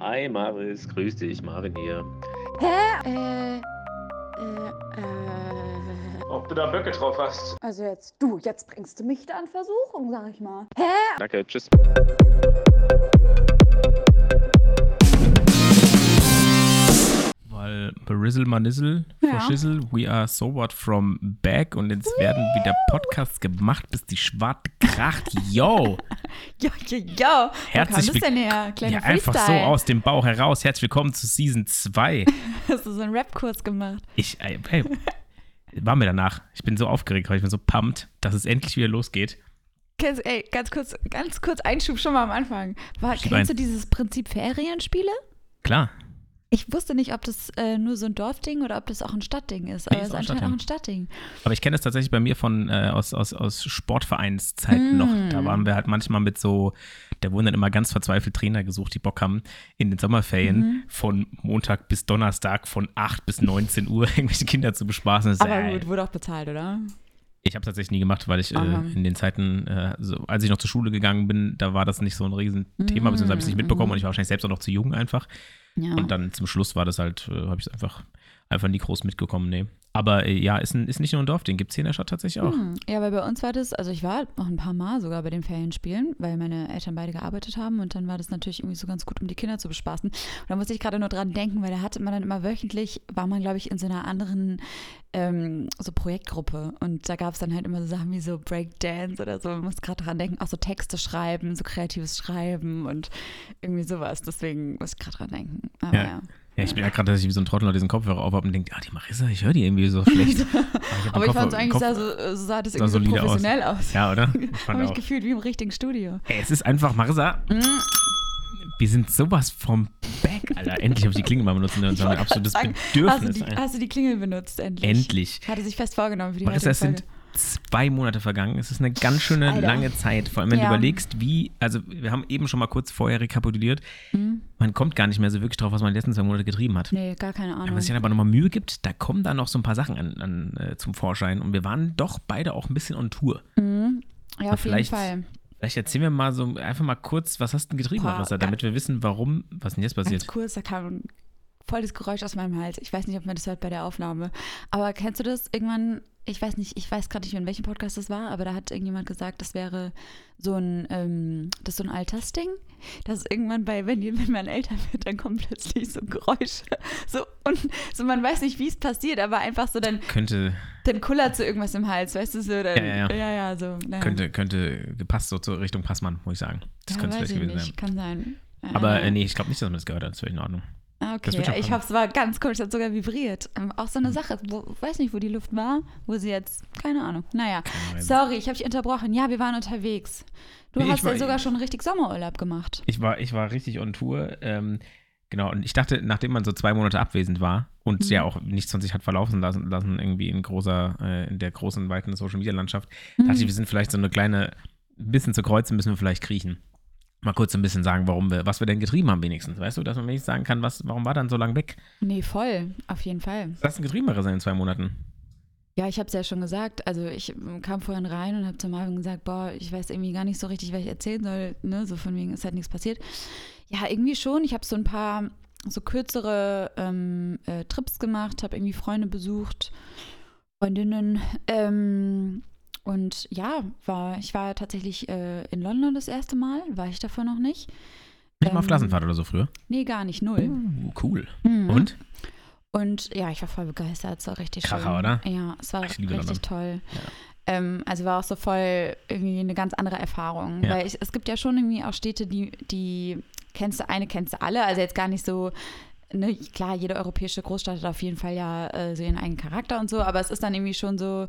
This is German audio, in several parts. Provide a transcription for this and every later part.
Hi Maris, grüß dich, Marin hier. Hä? Äh, äh, äh. Ob du da Böcke drauf hast? Also jetzt, du, jetzt bringst du mich da in Versuchung, sag ich mal. Hä? Danke, tschüss. Weil Berizzle Manizzle, Ja. Verschissel, we are so what from back und jetzt werden wieder Podcasts gemacht, bis die Schwarte kracht. Yo! Ja, ja, ja. Herzlich? Kleiner Ja, einfach so aus dem Bauch heraus. Herzlich willkommen zu Season 2. Hast du so einen Rap-Kurs gemacht? Ich, ey, ey, war mir danach. Ich bin so aufgeregt, weil ich bin so pumped, dass es endlich wieder losgeht. Kennst, ey, ganz kurz, ganz kurz Einschub schon mal am Anfang. War, kennst du dieses Prinzip Ferienspiele? Klar. Ich wusste nicht, ob das äh, nur so ein Dorfding oder ob das auch ein Stadtding ist. Aber es ist anscheinend auch ein Stadtding. Aber ich kenne das tatsächlich bei mir von äh, aus, aus, aus Sportvereinszeiten Mm. noch. Da waren wir halt manchmal mit so, da wurden dann immer ganz verzweifelt Trainer gesucht, die Bock haben, in den Sommerferien Mhm. von Montag bis Donnerstag von 8 bis 19 Uhr irgendwelche Kinder zu bespaßen. Das Aber gut, wurde auch bezahlt, oder? Ich habe tatsächlich nie gemacht, weil ich äh, in den Zeiten, äh, so, als ich noch zur Schule gegangen bin, da war das nicht so ein Riesenthema, Mm, beziehungsweise habe ich es nicht mitbekommen mhm. und ich war wahrscheinlich selbst auch noch zu jung einfach. Ja. Und dann zum Schluss war das halt, äh, habe ich es einfach, einfach nie groß mitgekommen, nee. Aber äh, ja, ist, ein, ist nicht nur ein Dorf, den gibt es hier in der Stadt tatsächlich auch. Hm, Ja, weil bei uns war das, also ich war noch ein paar Mal sogar bei den Ferienspielen, weil meine Eltern beide gearbeitet haben und dann war das natürlich irgendwie so ganz gut, um die Kinder zu bespaßen. Und da musste ich gerade nur dran denken, weil da hatte man dann immer wöchentlich, war man glaube ich in so einer anderen ähm, so Projektgruppe und da gab es dann halt immer so Sachen wie so Breakdance oder so, man muss gerade dran denken, auch so Texte schreiben, so kreatives Schreiben und irgendwie sowas, deswegen muss ich gerade dran denken. Aber Ja. ja. Ja, ich bin ja gerade, dass ich wie so ein Trottel noch diesen Kopfhörer auf habe und denke, ah, die Marissa, ich höre die irgendwie so schlecht. Aber den ich fand es eigentlich Kopf- sah, so, so sah das sah irgendwie so solide aus. professionell aus. Ja, oder? Ich Habe mich gefühlt wie im richtigen Studio. Ey, es ist einfach, Marissa, Mm. wir sind sowas vom Back, Alter. Endlich habe ich die Klingel mal benutzt und das war wollte absolutes sagen, Hast du, Bedürfnis. die, hast du die Klingel benutzt, endlich? Endlich. Hatte sich fest vorgenommen für die Marissa, heutige sind zwei Monate vergangen. Es ist eine ganz schöne Alter. lange Zeit. Vor allem, wenn Ja. du überlegst, wie, also wir haben eben schon mal kurz vorher rekapituliert, Hm? man kommt gar nicht mehr so wirklich drauf, was man die letzten zwei Monate getrieben hat. Nee, gar keine Ahnung. Was sich dann aber nochmal Mühe gibt, da kommen da noch so ein paar Sachen an, an, äh, zum Vorschein. Und wir waren doch beide auch ein bisschen on Tour. Mhm. Ja, auf jeden vielleicht- Fall. Vielleicht erzählen wir mal so einfach mal kurz, was hast du denn getrieben, Boah, Marissa, ga- damit wir wissen, warum, was denn jetzt passiert. Ganz kurz, da kam voll das Geräusch aus meinem Hals. Ich weiß nicht, ob man das hört bei der Aufnahme. Aber kennst du das irgendwann? Ich weiß nicht, ich weiß gerade nicht, in welchem Podcast das war, aber da hat irgendjemand gesagt, das wäre so ein, ähm, das ist so ein Altersding. Dass irgendwann bei, wenn, wenn man älter wird, dann kommen plötzlich so Geräusche. So, und so, man weiß nicht, wie es passiert, aber einfach so, dann, Könnte, dann kullert so irgendwas im Hals, weißt du so? Dann, Ja, ja, ja. ja, ja, so. naja. könnte, könnte gepasst so zur Richtung Passmann, muss ich sagen. Das ja, könnte es vielleicht ich gewesen nicht, sein. kann sein. Aber äh, nee, ich glaube nicht, dass man das gehört hat. Das wäre in Ordnung. Ah, Okay, schon ich habe es war ganz komisch, es hat sogar vibriert. Ähm, auch so eine Sache, wo, weiß nicht, wo die Luft war, wo sie jetzt, keine Ahnung. Naja, Ahnung. sorry, ich habe dich unterbrochen. Ja, wir waren unterwegs. Du Nee, hast ja war- sogar schon richtig Sommerurlaub gemacht. Ich war, ich war richtig on Tour. Ähm, genau, und ich dachte, nachdem man so zwei Monate abwesend war und Mhm. ja auch nichts von sich hat verlaufen lassen, lassen irgendwie in großer, äh, in der großen, weiten Social Media Landschaft, Mhm. dachte ich, wir sind vielleicht so eine kleine, ein bisschen zu kreuzen, müssen wir vielleicht kriechen. Mal kurz ein bisschen sagen, warum wir, was wir denn getrieben haben, wenigstens. Weißt du, dass man wenigstens sagen kann, was, warum war dann so lange weg? Nee, voll, auf jeden Fall. Was hast du denn getrieben, Marissa, in zwei Monaten? Ja, ich habe es ja schon gesagt. Also ich kam vorhin rein und habe zu Marvin gesagt, boah, ich weiß irgendwie gar nicht so richtig, was ich erzählen soll. Ne? So von wegen ist halt nichts passiert. Ja, irgendwie schon. Ich habe so ein paar so kürzere ähm, äh, Trips gemacht, habe irgendwie Freunde besucht, Freundinnen. Ähm, und ja, war, ich war tatsächlich äh, in London das erste Mal, war ich davor noch nicht. Nicht mal auf Ähm, Klassenfahrt oder so früher? Nee, gar nicht, null. Uh, cool. Mhm. Und? Und ja, ich war voll begeistert, es war richtig Kracher, schön. oder? Ja, es war richtig London. toll. Ja. Ähm, also war auch so voll irgendwie eine ganz andere Erfahrung. Ja. Weil ich, es gibt ja schon irgendwie auch Städte, die, die kennst du, eine kennst du alle, also jetzt gar nicht so, ne, klar, jede europäische Großstadt hat auf jeden Fall ja äh, so ihren eigenen Charakter und so, aber es ist dann irgendwie schon so,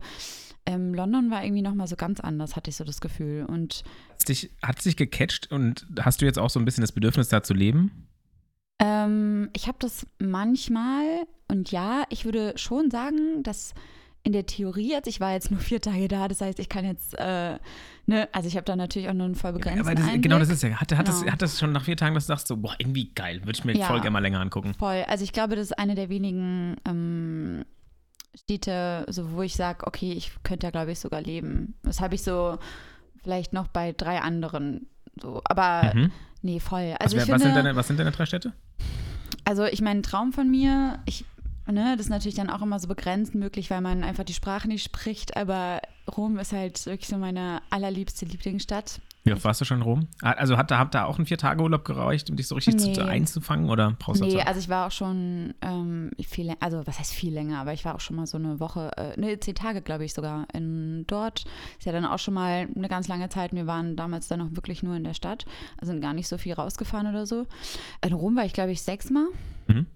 ähm, London war irgendwie nochmal so ganz anders, hatte ich so das Gefühl. Und Hat dich, hat dich gecatcht und hast du jetzt auch so ein bisschen das Bedürfnis, da zu leben? Ähm, ich habe das manchmal und ja, ich würde schon sagen, dass in der Theorie jetzt, ich war jetzt nur vier Tage da, das heißt, ich kann jetzt, äh, ne, also ich habe da natürlich auch nur einen voll begrenzten Aber das, Einblick. genau das ist ja. Hat, hat, das, Ja. hat das schon nach vier Tagen, dass du sagst, so, boah, irgendwie geil, würde ich mir Ja. voll gerne mal länger angucken. Voll. Also ich glaube, das ist eine der wenigen ähm, Städte, so wo ich sage, okay, ich könnte da, glaube ich, sogar leben. Das habe ich so vielleicht noch bei drei anderen so. Aber Mhm. Nee, voll. Was, Also ich was, finde, sind deine, was sind deine drei Städte? also ich meine, ein Traum von mir, ich, ne, das ist natürlich dann auch immer so begrenzt möglich, weil man einfach die Sprache nicht spricht, aber Rom ist halt wirklich so meine allerliebste Lieblingsstadt. Wie oft warst du schon in Rom? Ah, Also hat hat da auch ein Vier-Tage-Urlaub gereicht, um dich so richtig Nee. zu einzufangen oder brauchst du Nee, also ich war auch schon ähm, viel länger, also was heißt viel länger, aber ich war auch schon mal so eine Woche, äh, ne, zehn Tage, glaube ich, sogar in dort. Ist ja dann auch schon mal eine ganz lange Zeit. Wir waren damals dann auch wirklich nur in der Stadt, also sind gar nicht so viel rausgefahren oder so. In Rom war ich, glaube ich, sechsmal. Mhm.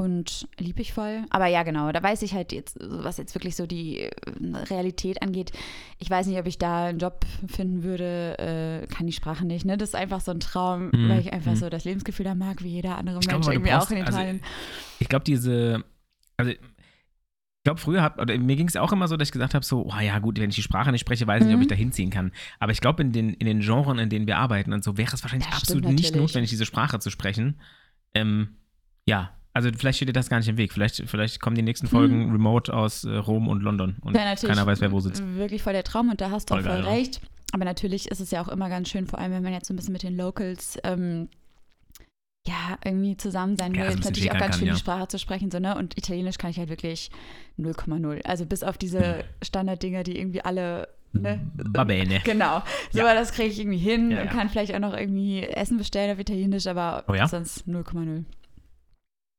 Und lieb ich voll. Aber ja, genau, da weiß ich halt jetzt, was jetzt wirklich so die äh, Realität angeht. Ich weiß nicht, ob ich da einen Job finden würde, äh, kann die Sprache nicht. Ne? Das ist einfach so ein Traum, Mhm, weil ich einfach mhm. so das Lebensgefühl da mag, wie jeder andere Ich Mensch irgendwie auch brauchst- in also, Italien. Ich glaube, diese, also ich glaube, früher hat, oder mir ging es auch immer so, dass ich gesagt habe, so, oh ja, gut, wenn ich die Sprache nicht spreche, weiß ich nicht, ob Mhm. ich da hinziehen kann. Aber ich glaube, in den, in den Genren, in denen wir arbeiten und so, wäre es wahrscheinlich Das absolut nicht natürlich. notwendig, diese Sprache zu sprechen. Ähm, ja, also vielleicht steht dir das gar nicht im Weg. Vielleicht, vielleicht kommen die nächsten Folgen remote aus äh, Rom und London und natürlich keiner weiß, wer wo sitzt. Wirklich voll der Traum und da hast du Voll auch voll geil, ja. recht. Aber natürlich ist es ja auch immer ganz schön, vor allem wenn man jetzt so ein bisschen mit den Locals ähm, ja, irgendwie zusammen sein Ja, will, ein ist natürlich auch ganz kann, schön, ja. die Sprache zu sprechen. So, ne? Und Italienisch kann ich halt wirklich 0,0. Also bis auf diese Hm. Standarddinger, die irgendwie alle, ne? Va bene. Genau. So, Ja. das kriege ich irgendwie hin Ja, und ja. kann vielleicht auch noch irgendwie Essen bestellen auf Italienisch, aber Oh ja? sonst 0,0.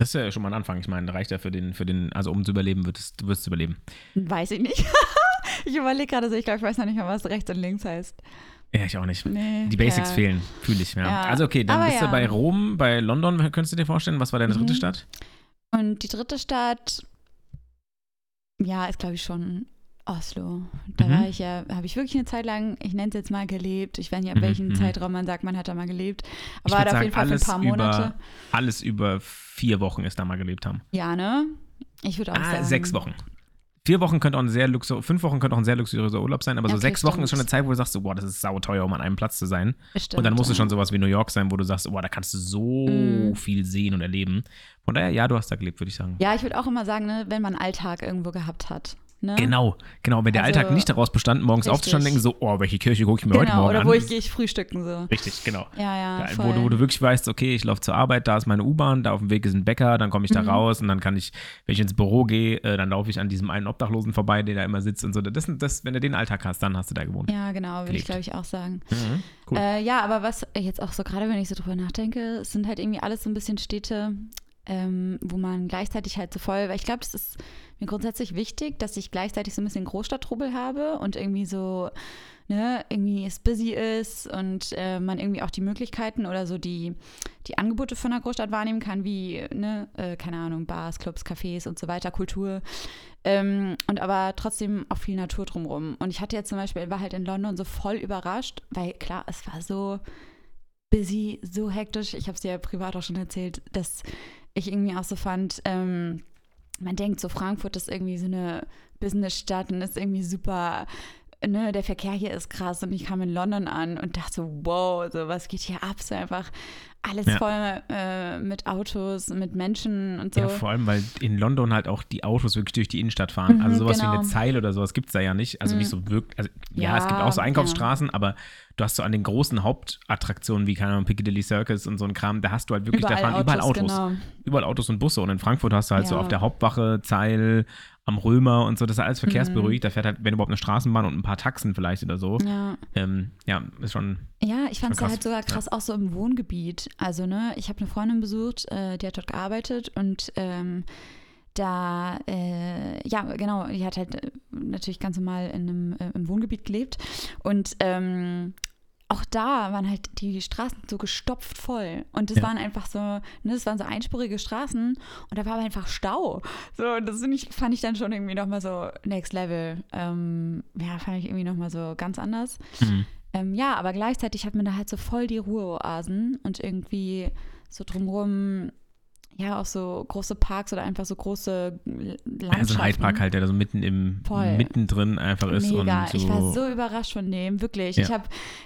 Das ist ja schon mal ein Anfang. Ich meine, reicht ja für den, für den, also um zu überleben, würdest, du wirst überleben. Weiß ich nicht. ich überlege gerade so, ich glaube, ich weiß noch nicht mal, was rechts und links heißt. Ja, ich auch nicht. Nee, Die Basics ja. fehlen, fühle ich. Ja. Ja. Also okay, dann Aber bist ja. du bei Rom, bei London, könntest du dir vorstellen, was war deine dritte Mhm. Stadt? Und die dritte Stadt, ja, ist glaube ich schon Oslo. Da Mhm. war ich ja, habe ich wirklich eine Zeit lang, ich nenne es jetzt mal gelebt. Ich weiß nicht, ab Mhm, welchem mhm. Zeitraum man sagt, man hat da mal gelebt. Aber würd da auf jeden Fall für ein paar Monate. Über, alles über vier Wochen ist da mal gelebt haben. Ja, ne? Ich würde auch Ah, sagen. sechs Wochen. Vier Wochen könnte auch ein sehr luxur, fünf Wochen könnte auch ein sehr luxuriöser Urlaub sein, aber so Okay, sechs Wochen ist schon eine stimmt. Zeit, wo du sagst, so, boah, das ist sauteuer, um an einem Platz zu sein. Stimmt, und dann muss es ja. schon sowas wie New York sein, wo du sagst, boah, da kannst du so Mhm. viel sehen und erleben. Von daher, ja, du hast da gelebt, würde ich sagen. Ja, ich würde auch immer sagen, ne, wenn man Alltag irgendwo gehabt hat. Ne? Genau, genau. Wenn der Also, Alltag nicht daraus bestand, morgens richtig. denken so, oh, welche Kirche gucke ich mir heute Genau, Morgen oder an. wo ich gehe ich frühstücken so. Richtig, genau. Ja, ja. Voll. wo, du, wo du wirklich weißt, okay, ich laufe zur Arbeit, da ist meine U-Bahn, da auf dem Weg ist ein Bäcker, dann komme ich da Mhm. raus und dann kann ich, wenn ich ins Büro gehe, äh, dann laufe ich an diesem einen Obdachlosen vorbei, der da immer sitzt und so. Das, das, wenn du den Alltag hast, dann hast du da gewohnt. ja, genau, würde ich glaube ich auch sagen. Mhm, cool. Äh, ja, aber was jetzt auch so gerade, wenn ich so drüber nachdenke, es sind halt irgendwie alles so ein bisschen Städte, ähm, wo man gleichzeitig halt so voll, weil ich glaube, es ist mir grundsätzlich wichtig, dass ich gleichzeitig so ein bisschen Großstadttrubel habe und irgendwie so, ne, irgendwie es busy ist und äh, man irgendwie auch die Möglichkeiten oder so die, die Angebote von der Großstadt wahrnehmen kann, wie, ne, äh, keine Ahnung, Bars, Clubs, Cafés und so weiter, Kultur. Ähm, und aber trotzdem auch viel Natur drumrum. Und ich hatte jetzt zum Beispiel, war halt in London so voll überrascht, weil klar, es war so busy, so hektisch. Ich habe es dir ja privat auch schon erzählt, dass ich irgendwie auch so fand, ähm, man denkt so, Frankfurt ist irgendwie so eine Businessstadt und ist irgendwie super, ne, der Verkehr hier ist krass und ich kam in London an und dachte so, wow, so was geht hier ab? So einfach alles Ja. voll äh, mit Autos, mit Menschen und so. Ja, vor allem, weil in London halt auch die Autos wirklich durch die Innenstadt fahren. Mhm, also sowas wie genau. eine Zeile oder sowas gibt es da ja nicht. Also Mhm. nicht so wirklich. Also, ja, Ja, es gibt auch so ja. Einkaufsstraßen, aber du hast so an den großen Hauptattraktionen wie, keine Ahnung, Piccadilly Circus und so ein Kram, da hast du halt wirklich, da fahren überall Autos. Genau. Überall Autos und Busse. Und in Frankfurt hast du halt so Ja. auf der Hauptwache, Zeil, am Römer und so, das ist alles verkehrsberuhigt. Da fährt halt, wenn überhaupt eine Straßenbahn und ein paar Taxen vielleicht oder so. Ja. Ähm, ja, ist schon. Ja, ich fand es halt sogar krass auch so im Wohngebiet. Also, ne, ich habe eine Freundin besucht, äh, die hat dort gearbeitet und ähm, da, äh, ja, genau, die hat halt äh, natürlich ganz normal in einem, äh, im Wohngebiet gelebt und ähm, auch da waren halt die Straßen so gestopft voll. Und das Ja. waren einfach so, ne, das waren so einspurige Straßen und da war aber einfach Stau. So, und das ich, fand ich dann schon irgendwie nochmal so next level. Ähm, ja, fand ich irgendwie nochmal so ganz anders. Mhm. Ähm, ja, aber gleichzeitig hat man da halt so voll die Ruheoasen und irgendwie so drumherum, ja, auch so große Parks oder einfach so große Landschaften. Also ein Hyde Park halt, der da so mitten im, Voll. mittendrin einfach ist. Mega. Und so, Ich war so überrascht von dem, wirklich. Ja. Ich habe,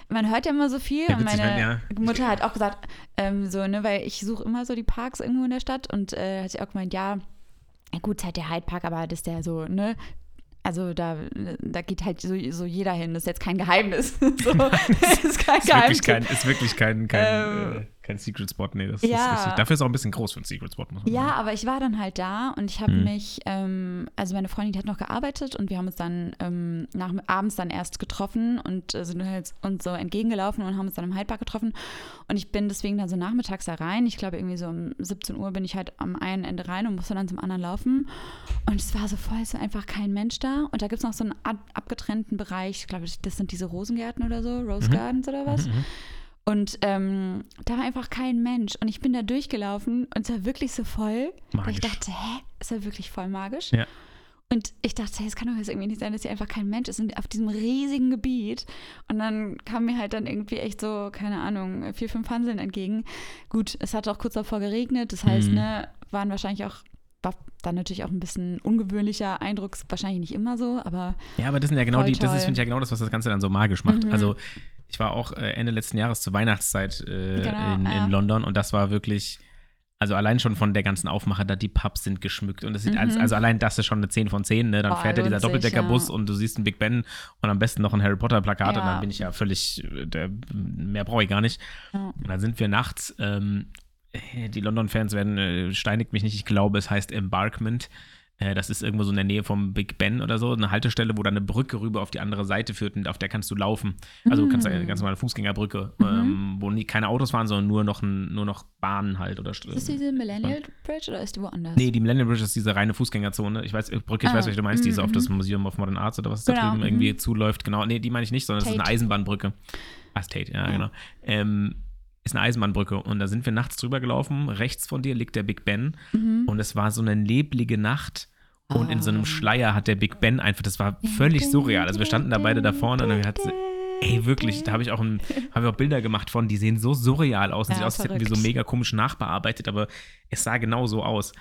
man hört ja immer so viel Ja, und meine wenn- ja. Mutter hat auch gesagt, ähm, so, ne, weil ich suche immer so die Parks irgendwo in der Stadt und äh, hat sie auch gemeint, ja, gut, halt der Hyde Park, aber das ist der so, ne, also da, da geht halt so, so jeder hin. Das ist jetzt kein Geheimnis. so, das ist kein Ist wirklich Geheimnis. kein, ist wirklich kein, kein, Ähm, äh, kein Secret Spot. Nee, das ja. ist richtig. Dafür ist auch ein bisschen groß für ein Secret Spot, muss man Ja, sagen. aber ich war dann halt da und ich habe Mhm. mich, ähm, also meine Freundin, die hat noch gearbeitet und wir haben uns dann ähm, nach, abends dann erst getroffen und äh, sind halt uns so entgegengelaufen und haben uns dann im Hyde Park getroffen. Und ich bin deswegen dann so nachmittags da rein. Ich glaube, irgendwie so um 17 Uhr bin ich halt am einen Ende rein und musste dann zum anderen laufen. Und es war so voll, es war einfach kein Mensch da. Und da gibt es noch so einen ab abgetrennten Bereich, ich glaube, das sind diese Rosengärten oder so, Rose Mhm. Gardens oder was. Mhm, mhm. Und ähm, da war einfach kein Mensch. Und ich bin da durchgelaufen und es war wirklich so voll. Magisch. Ich dachte, hä? Ist ja wirklich voll magisch. Ja. Und ich dachte, hey, es kann doch jetzt irgendwie nicht sein, dass hier einfach kein Mensch ist und auf diesem riesigen Gebiet. Und dann kam mir halt dann irgendwie echt so, keine Ahnung, vier, fünf Hanseln entgegen. Gut, es hat auch kurz davor geregnet. Das heißt, Mhm. ne, waren wahrscheinlich auch, war dann natürlich auch ein bisschen ungewöhnlicher Eindruck. Wahrscheinlich nicht immer so, aber Ja, aber das sind ja genau die, das ist, finde ich ja genau das, was das Ganze dann so magisch macht. Mhm. Also ich war auch äh, Ende letzten Jahres zur Weihnachtszeit äh, Genau, in, ja. in London und das war wirklich, also allein schon von der ganzen Aufmache, da die Pubs sind geschmückt und es sieht Mhm. alles, also allein das ist schon eine 10 von 10, ne? Dann Oh, fährt ja dieser Doppeldeckerbus ja. und du siehst einen Big Ben und am besten noch ein Harry Potter Plakat und Ja. dann bin ich ja völlig, äh, der, mehr brauche ich gar nicht. Ja. Und dann sind wir nachts, ähm, äh, die London-Fans werden, äh, steinigt mich nicht, ich glaube, es heißt Embarkment. Äh, Das ist irgendwo so in der Nähe vom Big Ben oder so, eine Haltestelle, wo dann eine Brücke rüber auf die andere Seite führt und auf der kannst du laufen. Also du kannst eine ganz normale Fußgängerbrücke, Mhm. ähm, wo nie, keine Autos fahren, sondern nur noch, ein, nur noch Bahnen halt oder ist das diese Millennial Bridge oder ist die woanders? Nee, die Millennium Bridge ist diese reine Fußgängerzone. Ich weiß, Brücke, ich Ah, weiß, welche du meinst, die mhm, auf das Museum of Modern Arts oder was da Genau, drüben mhm. irgendwie zuläuft. Genau, nee, die meine ich nicht, sondern es ist eine. Eisenbahnbrücke. Ah, ist Tate, ja, Ja. genau. Ähm, ist eine Eisenbahnbrücke und da sind wir nachts drüber gelaufen. Rechts von dir liegt der Big Ben Mhm. und es war so eine neblige Nacht. Und in so einem Oh. Schleier hat der Big Ben einfach, das war völlig surreal. Also wir standen da beide da vorne und dann hat ey, wirklich, da habe ich auch, ein, hab ich auch Bilder gemacht von, die sehen so surreal aus und Ja, sieht aus, als hätten wir so mega komisch nachbearbeitet, aber es sah genau so aus.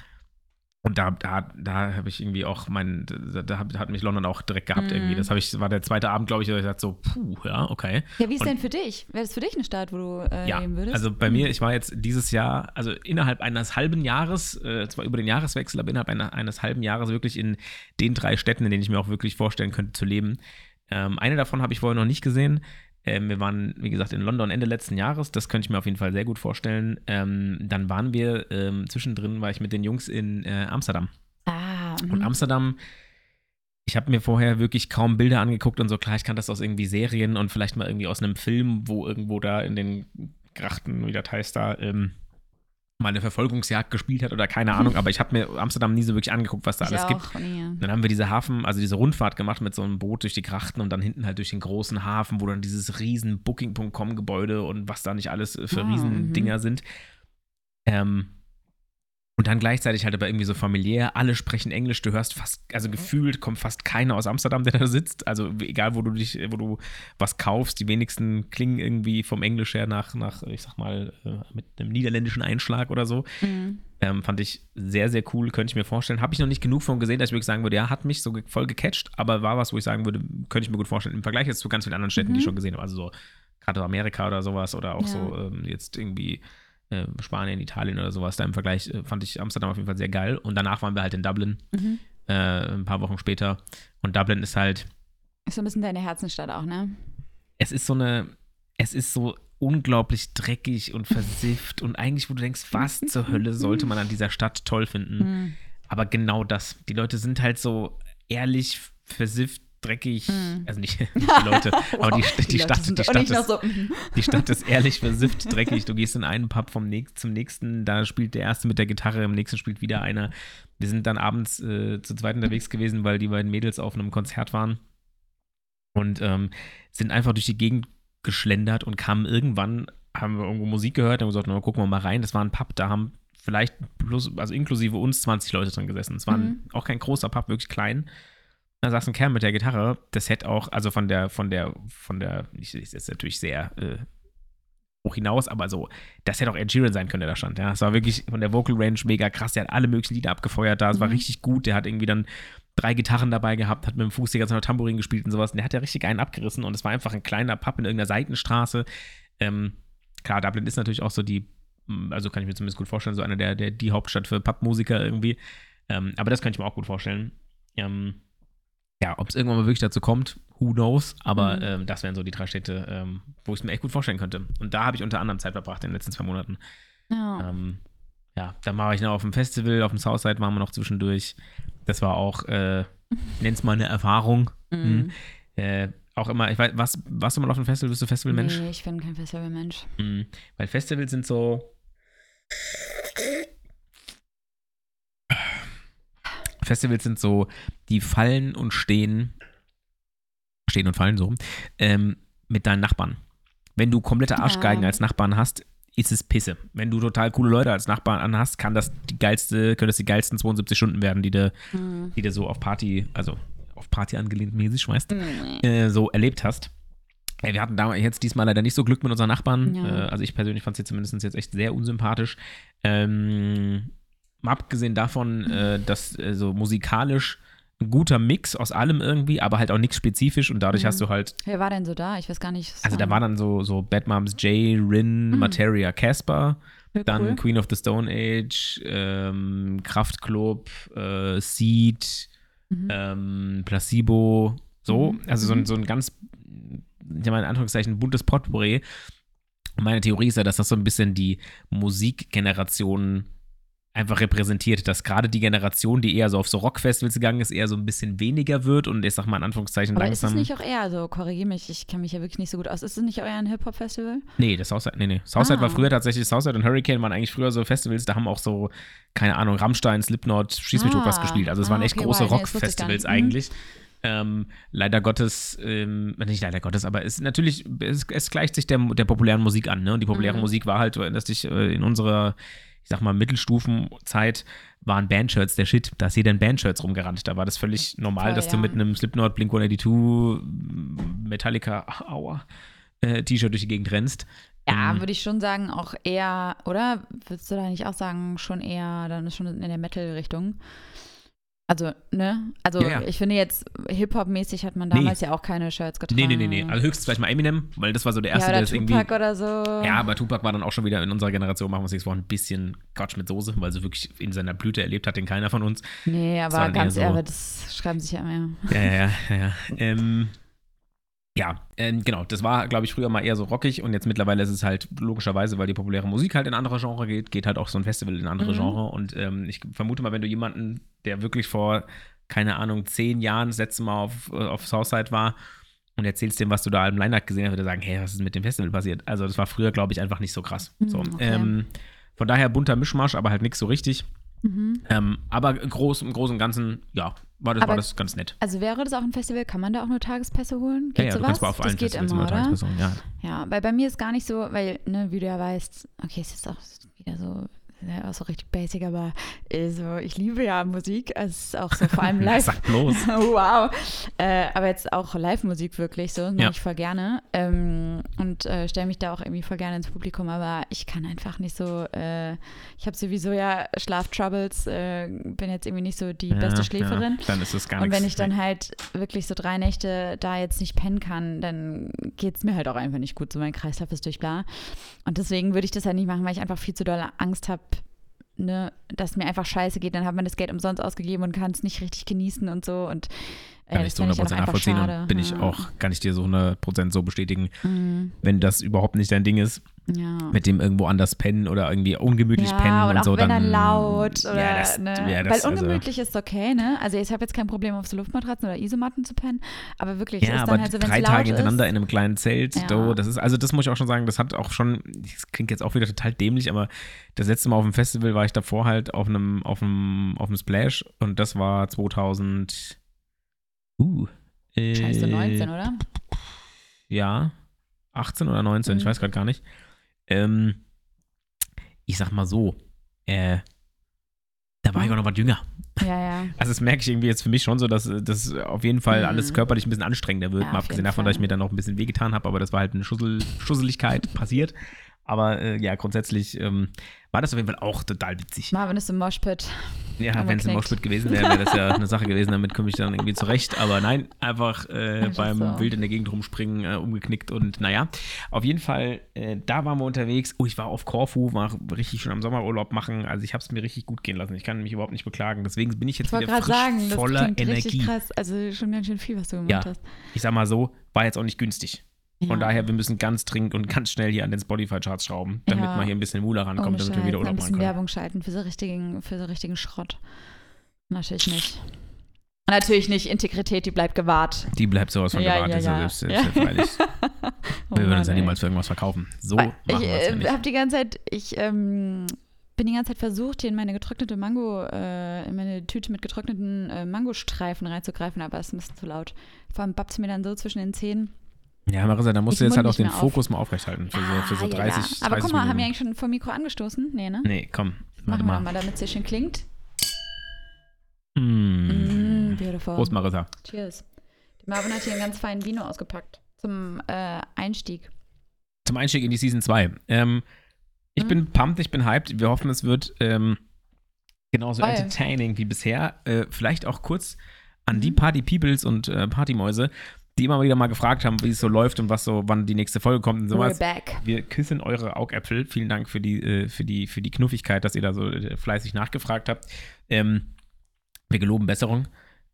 Und da, da, da habe ich irgendwie auch mein, da, da hat mich London auch direkt gehabt Mhm. irgendwie. Das habe ich, war der zweite Abend, glaube ich, da ich dachte so, puh, ja, okay. Ja, wie ist Und- denn für dich? Wäre das für dich eine Stadt, wo du äh, Ja, leben würdest? also bei Mhm. mir, ich war jetzt dieses Jahr, also innerhalb eines halben Jahres, äh, zwar über den Jahreswechsel, aber innerhalb einer, eines halben Jahres wirklich in den drei Städten, in denen ich mir auch wirklich vorstellen könnte zu leben. Ähm, eine davon habe ich vorher noch nicht gesehen. Ähm, wir waren, wie gesagt, in London Ende letzten Jahres. Das könnte ich mir auf jeden Fall sehr gut vorstellen. Ähm, dann waren wir, ähm, zwischendrin war ich mit den Jungs in äh, Amsterdam. Ah, Und mhm. Amsterdam, ich habe mir vorher wirklich kaum Bilder angeguckt und so. Klar, ich kannte das aus irgendwie Serien und vielleicht mal irgendwie aus einem Film, wo irgendwo da in den Grachten, wie das heißt da, ähm, mal eine Verfolgungsjagd gespielt hat oder keine Ahnung. Aber ich habe mir Amsterdam nie so wirklich angeguckt, was da ich alles auch, gibt. Nee. Dann haben wir diese Hafen, also diese Rundfahrt gemacht mit so einem Boot durch die Grachten und dann hinten halt durch den großen Hafen, wo dann dieses riesen Booking.com-Gebäude und was da nicht alles für Ah, riesen mhm. Sind. Ähm, und dann gleichzeitig halt aber irgendwie so familiär, alle sprechen Englisch, du hörst fast, also gefühlt kommt fast keiner aus Amsterdam, der da sitzt. Also egal, wo du dich, wo du was kaufst, die wenigsten klingen irgendwie vom Englisch her nach, nach ich sag mal, äh, mit einem niederländischen Einschlag oder so. Mhm. Ähm, fand ich sehr, sehr cool, könnte ich mir vorstellen. Habe ich noch nicht genug von gesehen, dass ich wirklich sagen würde, ja, hat mich so voll gecatcht, aber war was, wo ich sagen würde, könnte ich mir gut vorstellen. Im Vergleich jetzt zu ganz vielen anderen Städten, die ich Mhm. schon gesehen habe. Also so gerade Amerika oder sowas oder auch Ja. so ähm, jetzt irgendwie äh, Spanien, Italien oder sowas. Da im Vergleich äh, fand ich Amsterdam auf jeden Fall sehr geil. Und danach waren wir halt in Dublin, Mhm. äh, ein paar Wochen später. Und Dublin ist halt, Ist so ein bisschen deine Herzensstadt auch, ne? es ist so eine, es ist so unglaublich dreckig und versifft und eigentlich, wo du denkst, was zur Hölle sollte man an dieser Stadt toll finden. Mhm. Aber genau das. Die Leute sind halt so ehrlich, versifft, dreckig. Mhm. Also nicht die Leute, aber die, die, Leute Stadt, die, Stadt ist, so, mhm. die Stadt ist ehrlich, versifft, dreckig. Du gehst in einen Pub vom nächsten, zum nächsten, da spielt der Erste mit der Gitarre, im nächsten spielt wieder einer. Wir sind dann abends äh, zu zweit unterwegs gewesen, weil die beiden Mädels auf einem Konzert waren und ähm, sind einfach durch die Gegend geschlendert und kamen irgendwann, haben wir irgendwo Musik gehört, haben gesagt, na, gucken wir mal rein. Das war ein Pub, da haben vielleicht plus, also inklusive uns 20 Leute drin gesessen. Es war Mhm. auch kein großer Pub, wirklich klein. Da saß ein Kerl mit der Gitarre, das hätte auch, also von der, von der, von der, ich ist jetzt natürlich sehr äh, hoch hinaus, aber so, das hätte auch Ed Sheeran sein können, der da stand. Ja, es war wirklich von der Vocal Range mega krass. Der hat alle möglichen Lieder abgefeuert da. Es war Mhm. richtig gut. Der hat irgendwie dann drei Gitarren dabei gehabt, hat mit dem Fuß die ganze Zeit Tambourin gespielt und sowas. Und der hat ja richtig einen abgerissen und es war einfach ein kleiner Pub in irgendeiner Seitenstraße. Ähm, klar, Dublin ist natürlich auch so die, mm, also kann ich mir zumindest gut vorstellen, so eine der, der die Hauptstadt für Pubmusiker irgendwie. Ähm, aber das könnte ich mir auch gut vorstellen. Ähm, ja, ob es irgendwann mal wirklich dazu kommt, who knows. Aber Mhm. ähm, das wären so die drei Städte, ähm, wo ich es mir echt gut vorstellen könnte. Und da habe ich unter anderem Zeit verbracht in den letzten zwei Monaten. Ja. Ähm, ja, dann war ich noch auf dem Festival, auf dem Southside waren wir noch zwischendurch. Das war auch, äh, nenn's mal eine Erfahrung. Mhm. Äh, auch immer, ich weiß, was, warst du mal auf dem Festival? Bist du Festivalmensch? Nee, ich bin kein Festivalmensch. Mhm. Weil Festivals sind so. Festivals sind so, die fallen und stehen, stehen und fallen so, ähm, mit deinen Nachbarn. Wenn du komplette Arschgeigen Ja. als Nachbarn hast, ist es Pisse. Wenn du total coole Leute als Nachbarn hast, kann das die geilste, können das die geilsten 72 Stunden werden, die du, Mhm. die du so auf Party, also auf Party angelehnt mäßig schmeißt Nee. äh, so erlebt hast. Ey, wir hatten damals jetzt diesmal leider nicht so Glück mit unseren Nachbarn. Ja. Äh, also ich persönlich fand sie zumindest jetzt echt sehr unsympathisch. Ähm, mal abgesehen davon, äh, dass äh, so musikalisch ein guter Mix aus allem irgendwie, aber halt auch nichts spezifisch und dadurch Mhm. hast du halt, Wer war denn so da? Ich weiß gar nicht. also da war- war dann so, so Bad Moms J, Rin, Mhm. Materia, Casper, Ja, dann cool. Queen of the Stone Age, ähm, Kraftklub, äh, Seed, Mhm. ähm, Placebo, so. Mhm. Also so ein, Mhm. so ein ganz, ich meine in Anführungszeichen, buntes Potpourri. Meine Theorie ist ja, dass das so ein bisschen die Musikgeneration einfach repräsentiert, dass gerade die Generation, die eher so auf so Rockfestivals gegangen ist, eher so ein bisschen weniger wird und ich sag mal in Anführungszeichen Aber ist es langsam. nicht auch eher so, korrigiere mich, ich kenne mich ja wirklich nicht so gut aus, ist es nicht ein Hip-Hop-Festival? Nee, das Southside, nee, nee. Southside Ah. war früher tatsächlich, Southside und Hurricane waren eigentlich früher so Festivals, da haben auch so, keine Ahnung, Rammstein, Slipknot, Schieß mich tot was Ah. gespielt. Also es waren Ah, echt okay, große wow, ich Rockfestivals. Mhm. eigentlich. Ähm, leider Gottes, ähm, nicht leider Gottes, aber es natürlich, es, es gleicht sich der, der populären Musik an, ne? Und die populäre Mhm. Musik war halt, dass dich äh, in unserer, ich sag mal, Mittelstufenzeit waren Bandshirts der Shit. Da ist jeder in Bandshirts rumgerannt. Da war das völlig normal, Voll, dass du ja. mit einem Slipknot, Blink-182, Metallica, aua, äh, T-Shirt durch die Gegend rennst. Ja, Ähm, würde ich schon sagen, auch eher, oder? Würdest du da nicht auch sagen, schon eher, dann ist schon in der Metal-Richtung? Also, ne? Also, Ja, ja. ich finde jetzt, Hip-Hop-mäßig hat man Nee. damals ja auch keine Shirts getragen. Nee, nee, nee, nee. Also höchstens vielleicht mal Eminem, weil das war so der erste, ja, der oder das irgendwie. Tupac oder so. Ja, aber Tupac war dann auch schon wieder in unserer Generation, machen wir uns nichts vor, ein bisschen Quatsch mit Soße, weil so wirklich in seiner Blüte erlebt hat den keiner von uns. Nee, aber ganz so- ehrlich, das schreiben sich ja. Ja, ja, ja. ja, ja. Ähm, ja, ähm, genau. Das war, glaube ich, früher mal eher so rockig und jetzt mittlerweile ist es halt logischerweise, weil die populäre Musik halt in andere Genre geht, geht halt auch so ein Festival in andere Mhm. Genre. Und ähm, ich vermute mal, wenn du jemanden, der wirklich vor, keine Ahnung, zehn Jahren das letzte Mal auf, äh, auf Southside war und erzählst dem, was du da im Line-Up gesehen hast, würde er sagen, hey, was ist mit dem Festival passiert? Also das war früher, glaube ich, einfach nicht so krass. Mhm, so, okay. ähm, von daher bunter Mischmasch, aber halt nichts so richtig. Mhm. Ähm, aber groß, im Großen und Ganzen, ja, war das, war Aber- das ganz nett. Also wäre das auch ein Festival, kann man da auch nur Tagespässe holen? Ja, Geht ja, du sowas? kannst mal auf das allen geht Festivals immer, oder? Tagesversorgung, ja. Ja, weil bei mir ist gar nicht so, weil, ne, wie du ja weißt, okay, es ist auch wieder so, ja, auch so richtig basic, aber äh, so, ich liebe ja Musik, also es ist auch so vor allem live. Sag bloß. wow. Äh, aber jetzt auch Live-Musik wirklich so, mache Ja. ich voll gerne. Ähm, und äh, stelle mich da auch irgendwie voll gerne ins Publikum, aber ich kann einfach nicht so, äh, ich habe sowieso ja Schlaftroubles, äh, bin jetzt irgendwie nicht so die beste Schläferin. Ja, dann ist das gar Und nichts. wenn ich dann halt wirklich so drei Nächte da jetzt nicht pennen kann, dann geht es mir halt auch einfach nicht gut. So mein Kreislauf ist durch bla. Und deswegen würde ich das halt nicht machen, weil ich einfach viel zu doll Angst habe, ne, dass mir einfach scheiße geht. Dann hat man das Geld umsonst ausgegeben und kann es nicht richtig genießen und so. Und äh, kann ich fänd 100% dann auch einfach nachvollziehen schade. und bin ich ja. auch, kann ich dir so 100% so bestätigen, Mhm. wenn das überhaupt nicht dein Ding ist, Ja. mit dem irgendwo anders pennen oder irgendwie ungemütlich ja, pennen und und auch so, wenn dann er laut oder ja, das, ne? ja, das, weil also, ungemütlich ist okay, ne? Also ich habe jetzt kein Problem auf so Luftmatratzen oder Isomatten zu pennen, aber wirklich ja, ist aber dann halt so, drei Tage hintereinander ist. in einem kleinen Zelt, Ja. so, das ist, also das muss ich auch schon sagen, das hat auch schon, das klingt jetzt auch wieder total dämlich, aber das letzte Mal auf dem Festival war ich davor halt auf einem, auf einem, auf einem Splash und das war 2000, uh, äh, Scheiße, 19, oder? Ja, 18 oder 19, ich Mhm. weiß gerade gar nicht. Ähm, ich sag mal so, äh, da war ich auch noch was jünger. Ja, ja. Also das merke ich irgendwie jetzt für mich schon so, dass das auf jeden Fall Mhm. alles körperlich ein bisschen anstrengender wird. Ja, mal abgesehen davon, dass ich Fall. mir dann noch ein bisschen wehgetan habe, aber das war halt eine Schussel Schusseligkeit passiert. Aber äh, ja, grundsätzlich ähm, war das auf jeden Fall auch total witzig. Marvin ist im Moshpit. Ja, wenn es im. Moshpit gewesen wäre, wäre das ja eine Sache gewesen, damit komme ich dann irgendwie zurecht. Aber nein, einfach äh, beim so. Wild in der Gegend rumspringen, äh, umgeknickt und naja, auf jeden Fall, äh, da waren wir unterwegs. Oh, ich war auf Korfu, war richtig schön am Sommerurlaub machen. Also ich habe es mir richtig gut gehen lassen. Ich kann mich überhaupt nicht beklagen. Deswegen bin ich jetzt Ich wollte wieder gerade frisch, sagen, voller Energie. krass. Also schon ganz schön viel, was du gemacht Ja. hast. Ich sag mal so, war jetzt auch nicht günstig. Von Ja. daher, wir müssen ganz dringend und ganz schnell hier an den Spotify-Charts schrauben, damit Ja. mal hier ein bisschen Mula rankommt, damit wir wieder Urlaub machen bisschen können. Werbung schalten für so richtigen, für so richtigen Schrott. Natürlich nicht. Natürlich nicht. Integrität, die bleibt gewahrt. Die bleibt sowas von Ja, gewahrt, ja, ja ja. selbst, selbstverständlich. Oh wir würden uns ja niemals für irgendwas verkaufen. So machen ich es ja äh, nicht. habe die ganze Zeit, ich ähm, bin die ganze Zeit versucht, hier in meine getrocknete Mango, äh, in meine Tüte mit getrockneten äh, Mangostreifen reinzugreifen, aber es ist ein bisschen zu laut. Vor allem babbt mir dann so zwischen den Zähnen. Ja, Marissa, da musst Ich du jetzt halt auch den mehr auf. Fokus mal aufrechthalten für so, für so Ah, 30, ja, ja. 30 Aber guck mal, haben wir eigentlich schon vor Mikro angestoßen? Nee, ne? Nee, komm. Machen wir mal. nochmal, damit es schön klingt. Mm. Mm, beautiful. Prost, Marissa. Cheers. Die Marvin hat hier einen ganz feinen Vino ausgepackt. Zum äh, Einstieg. Zum Einstieg in die Season 2. Ähm, ich Mhm. bin pumped, ich bin hyped. Wir hoffen, es wird ähm, genauso Voll. entertaining wie bisher. Äh, vielleicht auch kurz an die Mhm. Party Peoples und äh, Partymäuse, die immer wieder mal gefragt haben, wie es so läuft und was so, wann die nächste Folge kommt und sowas. We're back. Wir küssen eure Augäpfel. Vielen Dank für die, äh, für die, für die Knuffigkeit, dass ihr da so äh, fleißig nachgefragt habt. Ähm, wir geloben Besserung.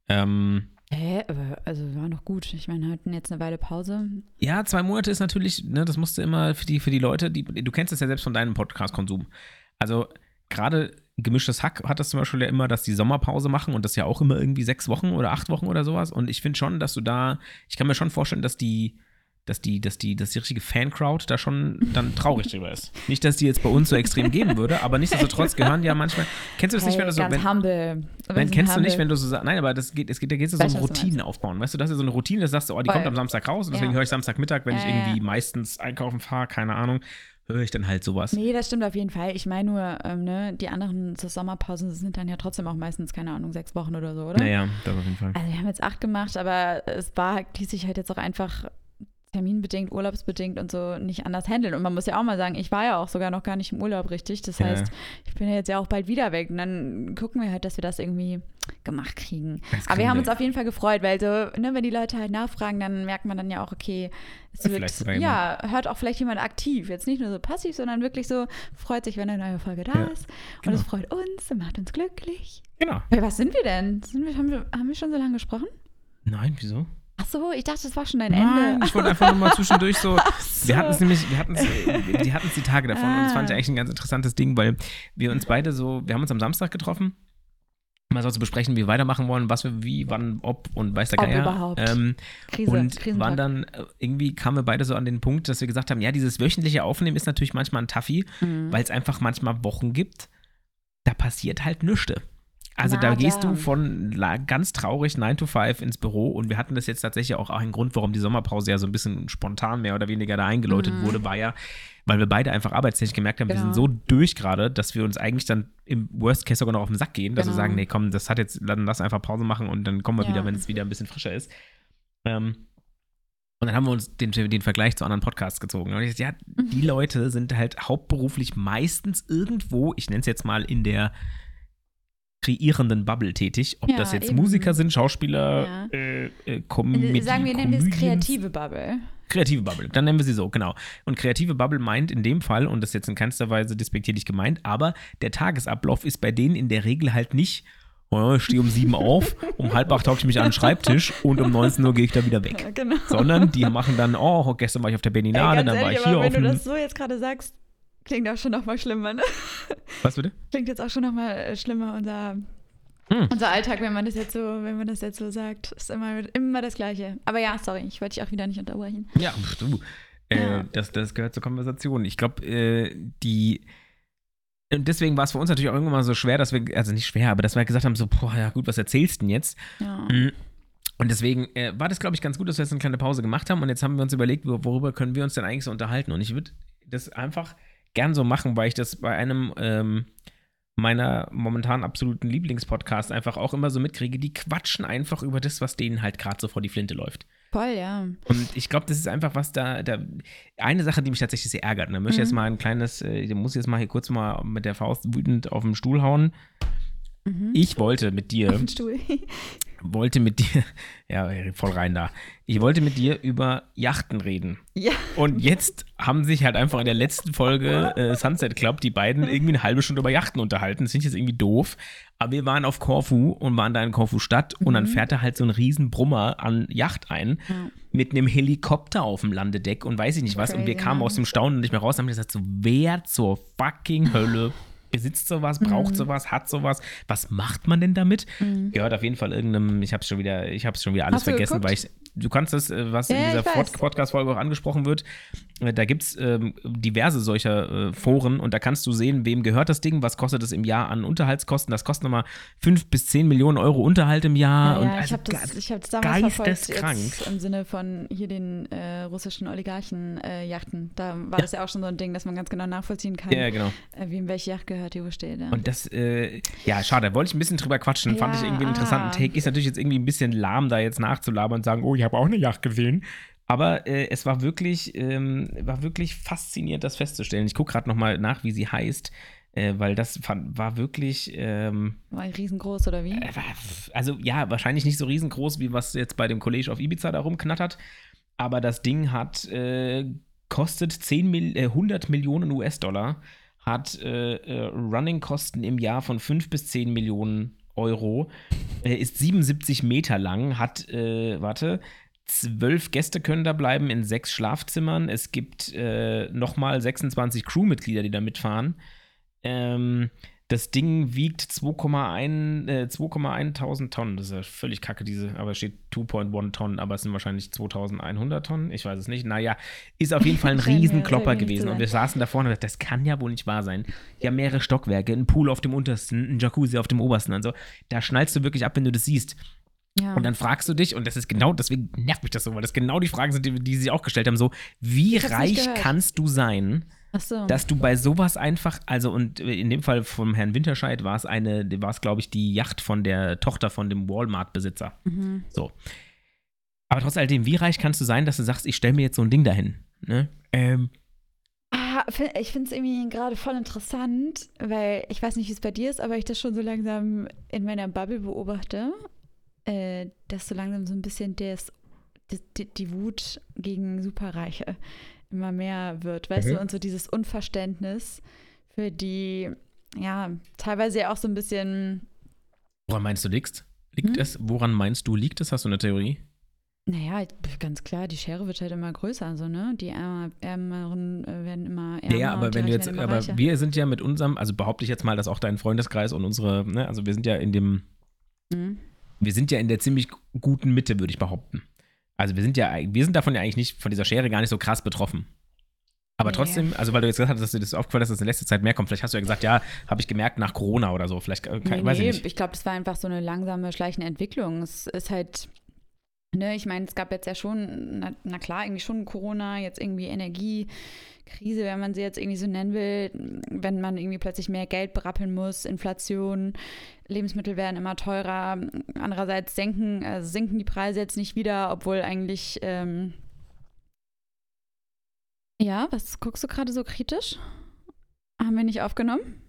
Ähm, Hä? Aber, also war noch gut. Ich meine, wir hatten jetzt eine Weile Pause. ja, zwei Monate ist natürlich, ne, das musst du immer für die, für die Leute, die, du kennst es ja selbst von deinem Podcast-Konsum. Also gerade gemischtes Hack hat das zum Beispiel ja immer, dass die Sommerpause machen und das ja auch immer irgendwie sechs Wochen oder acht Wochen oder sowas. Und ich finde schon, dass du da, ich kann mir schon vorstellen, dass die, dass die, dass die, dass die richtige Fan-Crowd da schon dann traurig drüber ist. Nicht, dass die jetzt bei uns so extrem geben würde, aber nichtsdestotrotz gehören ja manchmal. Kennst du das nicht, wenn du so, wenn, humble. Wenn, kennst du humble. nicht, wenn du so sagst, nein, aber das geht, es geht, da geht es so um du. Routinen aufbauen. Weißt du, das ist so eine Routine, das sagst du, oh, die Voll. kommt am Samstag raus und deswegen Ja. höre ich Samstagmittag, wenn ich Ja, ja, irgendwie ja. meistens einkaufen fahre, keine Ahnung, höre ich dann halt sowas. Nee, das stimmt auf jeden Fall. Ich meine nur, ähm, ne, die anderen so Sommerpausen sind dann ja trotzdem auch meistens, keine Ahnung, sechs Wochen oder so, oder? Naja, das auf jeden Fall. Also wir haben jetzt acht gemacht, aber es war, ließ sich halt jetzt auch einfach terminbedingt, urlaubsbedingt und so nicht anders handeln. Und man muss ja auch mal sagen, ich war ja auch sogar noch gar nicht im Urlaub richtig. Das Ja. heißt, ich bin ja jetzt ja auch bald wieder weg. Und dann gucken wir halt, dass wir das irgendwie gemacht kriegen. Das Aber wir haben wir. uns auf jeden Fall gefreut, weil so, ne, wenn die Leute halt nachfragen, dann merkt man dann ja auch, okay, es vielleicht wird, ja, hört auch vielleicht jemand aktiv. Jetzt nicht nur so passiv, sondern wirklich so, freut sich, wenn eine neue Folge da Ja, ist. Und genau. es freut uns, und macht uns glücklich. Genau. Hey, was sind wir denn? Sind wir, haben, wir, haben wir schon so lange gesprochen? Nein, wieso? Ach so, ich dachte, das war schon dein Nein, Ende. ich wollte einfach nur mal zwischendurch so. so. Wir hatten es nämlich, wir hatten es, die hatten es die Tage davon und das fand ich Ah. eigentlich ein ganz interessantes Ding, weil wir uns beide so, wir haben uns am Samstag getroffen, mal so zu besprechen, wie wir weitermachen wollen, was wir wie, wann, ob und weiß der Ob Geier. überhaupt. Ähm, Krise, und waren dann, äh, irgendwie kamen wir beide so an den Punkt, dass wir gesagt haben, ja, dieses wöchentliche Aufnehmen ist natürlich manchmal ein Taffi, Mhm. weil es einfach manchmal Wochen gibt, da passiert halt nichts. Also Na, da gehst du von ganz traurig 9 to 5 ins Büro und wir hatten das jetzt tatsächlich auch einen Grund, warum die Sommerpause ja so ein bisschen spontan mehr oder weniger da eingeläutet Mhm. wurde, war ja, weil wir beide einfach arbeitstechnisch gemerkt haben, wir sind Genau. so durch gerade, dass wir uns eigentlich dann im Worst Case sogar noch auf den Sack gehen, dass wir Genau. sagen, nee, komm, das hat jetzt, dann lass einfach Pause machen und dann kommen wir Ja. wieder, wenn es wieder ein bisschen frischer ist. Ähm, und dann haben wir uns den, den Vergleich zu anderen Podcasts gezogen. Und ich dachte, ja, die Leute sind halt hauptberuflich meistens irgendwo, ich nenne es jetzt mal in der kreierenden Bubble tätig. Ob Ja, das jetzt eben. Musiker sind, Schauspieler, Ja. äh, äh, Comedy, Sagen wir, nennen wir es kreative Bubble. Kreative Bubble, dann nennen wir sie so, genau. Und kreative Bubble meint in dem Fall, und das ist jetzt in keinster Weise despektierlich gemeint, aber der Tagesablauf ist bei denen in der Regel halt nicht, oh, ich stehe um sieben auf, um halb acht hocke ich mich an den Schreibtisch und um 19 Uhr gehe ich da wieder weg. genau. Sondern die machen dann, oh, gestern war ich auf der Berninale, Ey, dann war ehrlich, ich hier aber auf wenn du das so jetzt gerade sagst, klingt auch schon noch mal schlimmer, ne? Was bitte? Klingt jetzt auch schon noch mal äh, schlimmer, unser, Hm. unser Alltag, wenn man das jetzt so, wenn man das jetzt so sagt. Ist immer, immer das Gleiche. Aber ja, sorry, ich wollte dich auch wieder nicht unterbrechen. Ja, du. Äh, Ja. das, das gehört zur Konversation. Ich glaube, äh, die. Und deswegen war es für uns natürlich auch irgendwann mal so schwer, dass wir, also nicht schwer, aber dass wir gesagt haben, so, boah, ja gut, was erzählst du denn jetzt? Ja. Mhm. Und deswegen äh, war das, glaube ich, ganz gut, dass wir jetzt eine kleine Pause gemacht haben. Und jetzt haben wir uns überlegt, wor- worüber können wir uns denn eigentlich so unterhalten? Und ich würde das einfach gern so machen, weil ich das bei einem ähm, meiner momentan absoluten Lieblingspodcasts einfach auch immer so mitkriege. Die quatschen einfach über das, was denen halt gerade so vor die Flinte läuft. Voll, ja. Und ich glaube, das ist einfach was da, da, eine Sache, die mich tatsächlich sehr ärgert. Da möchte ich Mhm. jetzt mal ein kleines, äh, ich muss jetzt mal hier kurz mal mit der Faust wütend auf den Stuhl hauen. Mhm. Ich wollte mit dir Auf den Stuhl. wollte mit dir, ja, voll rein da. Ich wollte mit dir über Yachten reden. ja. Und jetzt haben sich halt einfach in der letzten Folge äh, Sunset Club die beiden irgendwie eine halbe Stunde über Yachten unterhalten. Das finde ich jetzt irgendwie doof. Aber wir waren auf Korfu und waren da in Korfu Stadt und dann fährt da halt so ein riesen Brummer an Yacht ein Ja. mit einem Helikopter auf dem Landedeck und weiß ich nicht was. und wir Crazy, kamen aus dem Staunen nicht mehr raus und haben gesagt, so wer zur fucking Hölle besitzt sowas, braucht sowas, hat sowas. Was macht man denn damit? Gehört auf jeden Fall irgendeinem, ich habe schon wieder, ich habe schon wieder alles vergessen, geguckt? weil ich, du kannst das, äh, was Ja, in ja, dieser Podcast-Folge auch angesprochen wird, äh, da gibt es ähm, diverse solcher äh, Foren und da kannst du sehen, wem gehört das Ding, was kostet es im Jahr an Unterhaltskosten. Das kostet nochmal 5 bis 10 Millionen Euro Unterhalt im Jahr. Ja, und ja, also ich habe das, ga- ich hab das damals verfolgt, jetzt im Sinne von hier den äh, russischen Oligarchen-Yachten. da war das ja auch schon so ein Ding, dass man ganz genau nachvollziehen kann, ja, genau. äh, wem welche Yacht gehört, die wo steht. Ja. Und das, äh, ja, schade, da wollte ich ein bisschen drüber quatschen. Fand ich Ja, irgendwie einen interessanten ah. Take. Ist natürlich jetzt irgendwie ein bisschen lahm, da jetzt nachzulabern und sagen, oh, ich habe auch eine Yacht gesehen. Aber äh, es war wirklich, ähm, war wirklich faszinierend, das festzustellen. Ich gucke gerade nochmal nach, wie sie heißt, äh, weil das fand, war wirklich, ähm, war riesengroß oder wie? äh, also ja, wahrscheinlich nicht so riesengroß, wie was jetzt bei dem College auf Ibiza da rumknattert. Aber das Ding hat, äh, kostet 10 Mil äh, 100 Millionen US-Dollar, hat äh, äh, Running-Kosten im Jahr von 5 bis 10 Millionen Euro, äh, ist 77 Meter lang, hat, äh, warte, zwölf Gäste können da bleiben in sechs Schlafzimmern. Es gibt äh, nochmal 26 Crewmitglieder, die da mitfahren. Ähm, das Ding wiegt 2,1 äh, 2,1 Tonnen. Das ist ja völlig kacke, diese, aber es steht 2,1 Tonnen, aber es sind wahrscheinlich 2100 Tonnen. Ich weiß es nicht. Naja, ist auf jeden Fall ein Riesenklopper gewesen. Und wir saßen da vorne und dachten, das kann ja wohl nicht wahr sein. Haben mehrere Stockwerke, einen Pool auf dem untersten, ein Jacuzzi auf dem obersten. Also da schnallst du wirklich ab, wenn du das siehst. Ja. Und dann fragst du dich, und das ist genau, deswegen nervt mich das so, weil das genau die Fragen sind, die, die sie auch gestellt haben: so, wie reich kannst du sein, so. dass du bei sowas einfach, also und in dem Fall vom Herrn Winterscheid war es eine, war es, glaube ich, die Yacht von der Tochter von dem Walmart-Besitzer. mhm. So. Aber trotz alledem, wie reich kannst du sein, dass du sagst, ich stelle mir jetzt so ein Ding dahin? Ne? Ähm, Ah, ich finde es irgendwie gerade voll interessant, weil ich weiß nicht, wie es bei dir ist, aber ich das schon so langsam in meiner Bubble beobachte, äh, dass so langsam so ein bisschen des, die, die, die Wut gegen Superreiche immer mehr wird, weißt Mhm. du, und so dieses Unverständnis für die, ja, teilweise ja auch so ein bisschen, woran meinst du liegst? Liegt Hm? es? Woran meinst du liegt es? Hast du eine Theorie? naja, ganz klar, die Schere wird halt immer größer, so, ne? Die Ärmer, Ärmeren äh, werden immer ärmer. Ja, aber wenn du jetzt, aber reicher. wir sind ja mit unserem, also behaupte ich jetzt mal, dass auch dein Freundeskreis und unsere, ne, also wir sind ja in dem, Mhm. wir sind ja in der ziemlich guten Mitte, würde ich behaupten. Also wir sind ja, wir sind davon ja eigentlich nicht, von dieser Schere gar nicht so krass betroffen. Aber Nee. trotzdem, also weil du jetzt gesagt hast, dass dir das aufgefallen ist, dass in letzter Zeit mehr kommt. Vielleicht hast du ja gesagt, ja, habe ich gemerkt nach Corona oder so. Vielleicht, äh, kann, Nee, weiß ich nicht. ich glaube, das war einfach so eine langsame, schleichende Entwicklung. Es ist halt, ne, ich meine, es gab jetzt ja schon, na, na klar, irgendwie schon Corona, jetzt irgendwie Energiekrise, wenn man sie jetzt irgendwie so nennen will, wenn man irgendwie plötzlich mehr Geld berappeln muss, Inflation, Lebensmittel werden immer teurer. Andererseits senken, äh, sinken die Preise jetzt nicht wieder, obwohl eigentlich, ähm ja, was guckst du gerade so kritisch? Haben wir nicht aufgenommen?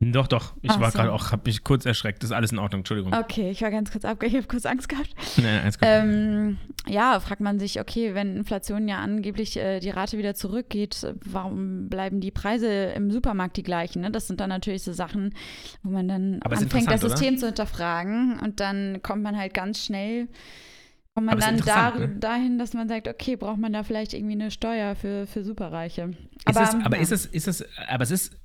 Doch, doch. Ich Ach war so. gerade auch, habe mich kurz erschreckt. Das ist alles in Ordnung. Entschuldigung. Okay, ich war ganz kurz abge, ich habe kurz Angst gehabt. Nee, alles gut. Ähm, ja, fragt man sich, okay, wenn Inflation ja angeblich äh, die Rate wieder zurückgeht, warum bleiben die Preise im Supermarkt die gleichen? Ne? Das sind dann natürlich so Sachen, wo man dann Aber anfängt, das System zu hinterfragen und dann kommt man halt ganz schnell, kommt man Aber dann da, ne? dahin, dass man sagt, okay, braucht man da vielleicht irgendwie eine Steuer für, für Superreiche? Ist es, aber ja. ist es, ist es, aber es ist,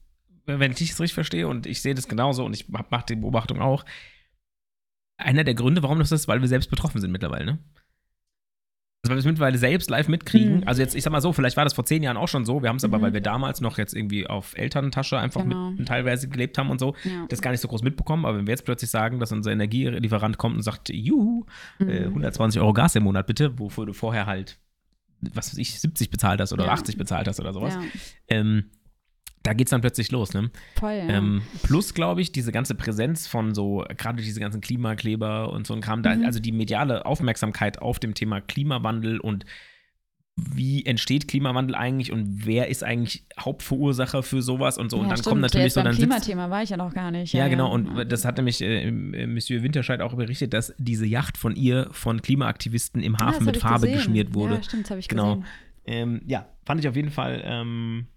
wenn ich das richtig verstehe und ich sehe das genauso und ich mache die Beobachtung auch, einer der Gründe, warum das ist, weil wir selbst betroffen sind mittlerweile, ne? Also weil wir es mittlerweile selbst live mitkriegen. Mhm. Also jetzt, ich sag mal so, vielleicht war das vor zehn Jahren auch schon so. Wir haben es aber, Mhm. weil wir damals noch jetzt irgendwie auf Elterntasche einfach Genau. mit teilweise gelebt haben und so, Ja. das gar nicht so groß mitbekommen. Aber wenn wir jetzt plötzlich sagen, dass unser Energielieferant kommt und sagt, juhu, äh, Mhm. 120 Euro Gas im Monat bitte, wofür du vorher halt, was weiß ich, 70 bezahlt hast oder Ja. 80 bezahlt hast oder sowas Ja. ähm, da geht es dann plötzlich los, ne? Voll, ja. Ähm, plus, glaube ich, diese ganze Präsenz von so, gerade diese ganzen Klimakleber und so ein Kram, da, Mhm. also die mediale Aufmerksamkeit auf dem Thema Klimawandel und wie entsteht Klimawandel eigentlich und wer ist eigentlich Hauptverursacher für sowas und so. und ja, dann stimmt. kommen natürlich Jetzt so, dann sitzt, Klimathema war ich ja noch gar nicht. ja, genau. ja. Und das hat nämlich äh, äh, Monsieur Winterscheid auch berichtet, dass diese Yacht von ihr von Klimaaktivisten im Ah, Hafen mit Farbe gesehen. geschmiert wurde. Ja, stimmt, das habe ich Genau. gesehen. Ähm, ja, fand ich auf jeden Fall. Ähm,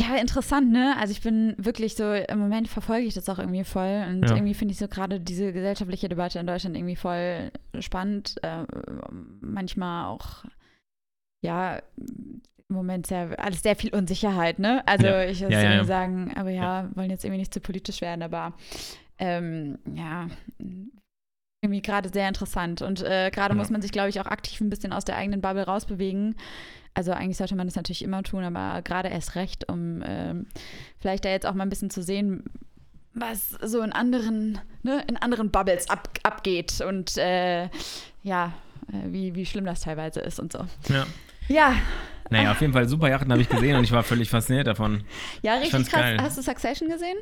Ja, interessant, ne? Also ich bin wirklich so, im Moment verfolge ich das auch irgendwie voll und Ja. irgendwie finde ich so gerade diese gesellschaftliche Debatte in Deutschland irgendwie voll spannend. Äh, manchmal auch, ja, im Moment sehr, alles sehr viel Unsicherheit, ne? Also Ja. ich würde Ja, sagen, aber ja, wollen jetzt irgendwie nicht zu politisch werden, aber ähm, ja, irgendwie gerade sehr interessant. Und äh, gerade muss man sich, glaube ich, auch aktiv ein bisschen aus der eigenen Bubble rausbewegen. Also eigentlich sollte man das natürlich immer tun, aber gerade erst recht, um ähm, vielleicht da jetzt auch mal ein bisschen zu sehen, was so in anderen, ne, in anderen Bubbles ab, abgeht und äh, ja, äh, wie, wie schlimm das teilweise ist und so. ja. Ja, Naja, auf jeden Fall super Yachten habe ich gesehen und ich war völlig fasziniert davon. ja, Ich richtig krass. geil. Hast du Succession gesehen?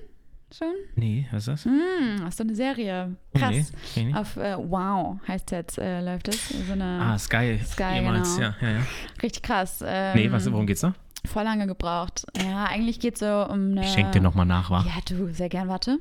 Schon? Nee, was ist das? Hm, hast du eine Serie? Oh, Krass. nee, nicht. Auf äh, Wow heißt jetzt, äh, läuft es. So eine Ah, Sky. Sky, Jemals, genau. ja, ja, ja. richtig krass. Ähm, Nee, was, worum geht's da? Voll lange gebraucht. Ja, eigentlich geht es so um eine. Ich schenk dir nochmal nach, wa? Ja, du, sehr gern, warte.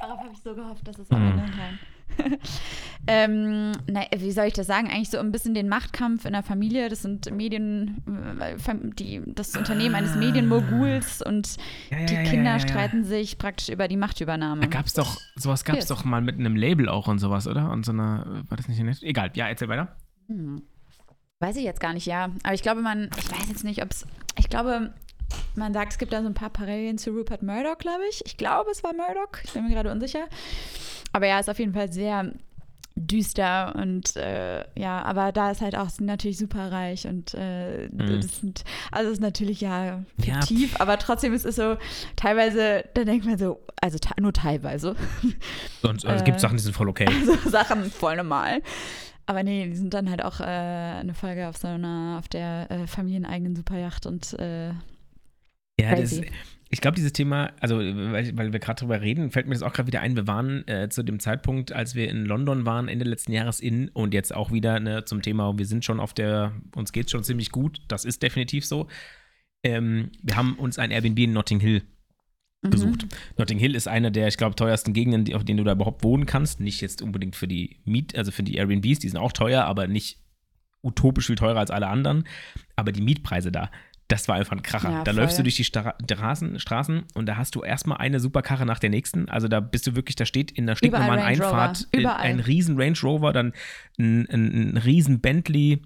Darauf habe ich so gehofft, dass es am Mhm. Kann. ähm, na, wie soll ich das sagen? Eigentlich so ein bisschen den Machtkampf in der Familie. Das sind Medien, äh, die, das Unternehmen eines Medienmoguls und Ja, ja, die ja, Kinder streiten sich praktisch über die Machtübernahme. Da gab's doch, sowas gab's Yes. doch mal mit einem Label auch und sowas, oder? Und so einer, war das nicht nett? Egal, ja, erzähl weiter. Hm. Weiß ich jetzt gar nicht, ja. Aber ich glaube, man, ich weiß jetzt nicht, ob es, ich glaube, man sagt, es gibt da so ein paar Parallelen zu Rupert Murdoch, glaube ich. Ich glaube, es war Murdoch. Ich bin mir gerade unsicher. Aber ja, ist auf jeden Fall sehr düster und äh, ja, aber da ist halt auch natürlich super reich und äh, Mhm. das sind, also es ist natürlich ja Ja, fiktiv, aber trotzdem ist es so, teilweise, da denkt man so, also nur teilweise, Sonst, also es Äh. gibt Sachen, die sind voll okay. so Sachen voll normal. Aber nee, die sind dann halt auch äh, eine Folge auf so einer, auf der äh, familieneigenen Superjacht und äh, Ja, das, Crazy. Ich glaube, dieses Thema, also weil, weil wir gerade drüber reden, fällt mir das auch gerade wieder ein. Wir waren äh, zu dem Zeitpunkt, als wir in London waren, Ende letzten Jahres in und jetzt auch wieder ne, zum Thema, wir sind schon auf der, uns geht schon ziemlich gut. Das ist definitiv so. Ähm, wir haben uns ein Airbnb in Notting Hill mhm. gesucht. Notting Hill ist eine der, ich glaube, teuersten Gegenden, auf denen du da überhaupt wohnen kannst. Nicht jetzt unbedingt für die Miet, also für die Airbnbs, die sind auch teuer, aber nicht utopisch viel teurer als alle anderen. Aber die Mietpreise da, das war einfach ein Kracher. Ja, da voll. läufst du durch die Stra Straßen, Straßen und da hast du erstmal eine Superkarre nach der nächsten. Also da bist du wirklich, da steht in der stinknormalen. Einfahrt ein riesen Range Rover, dann ein, ein, ein riesen Bentley,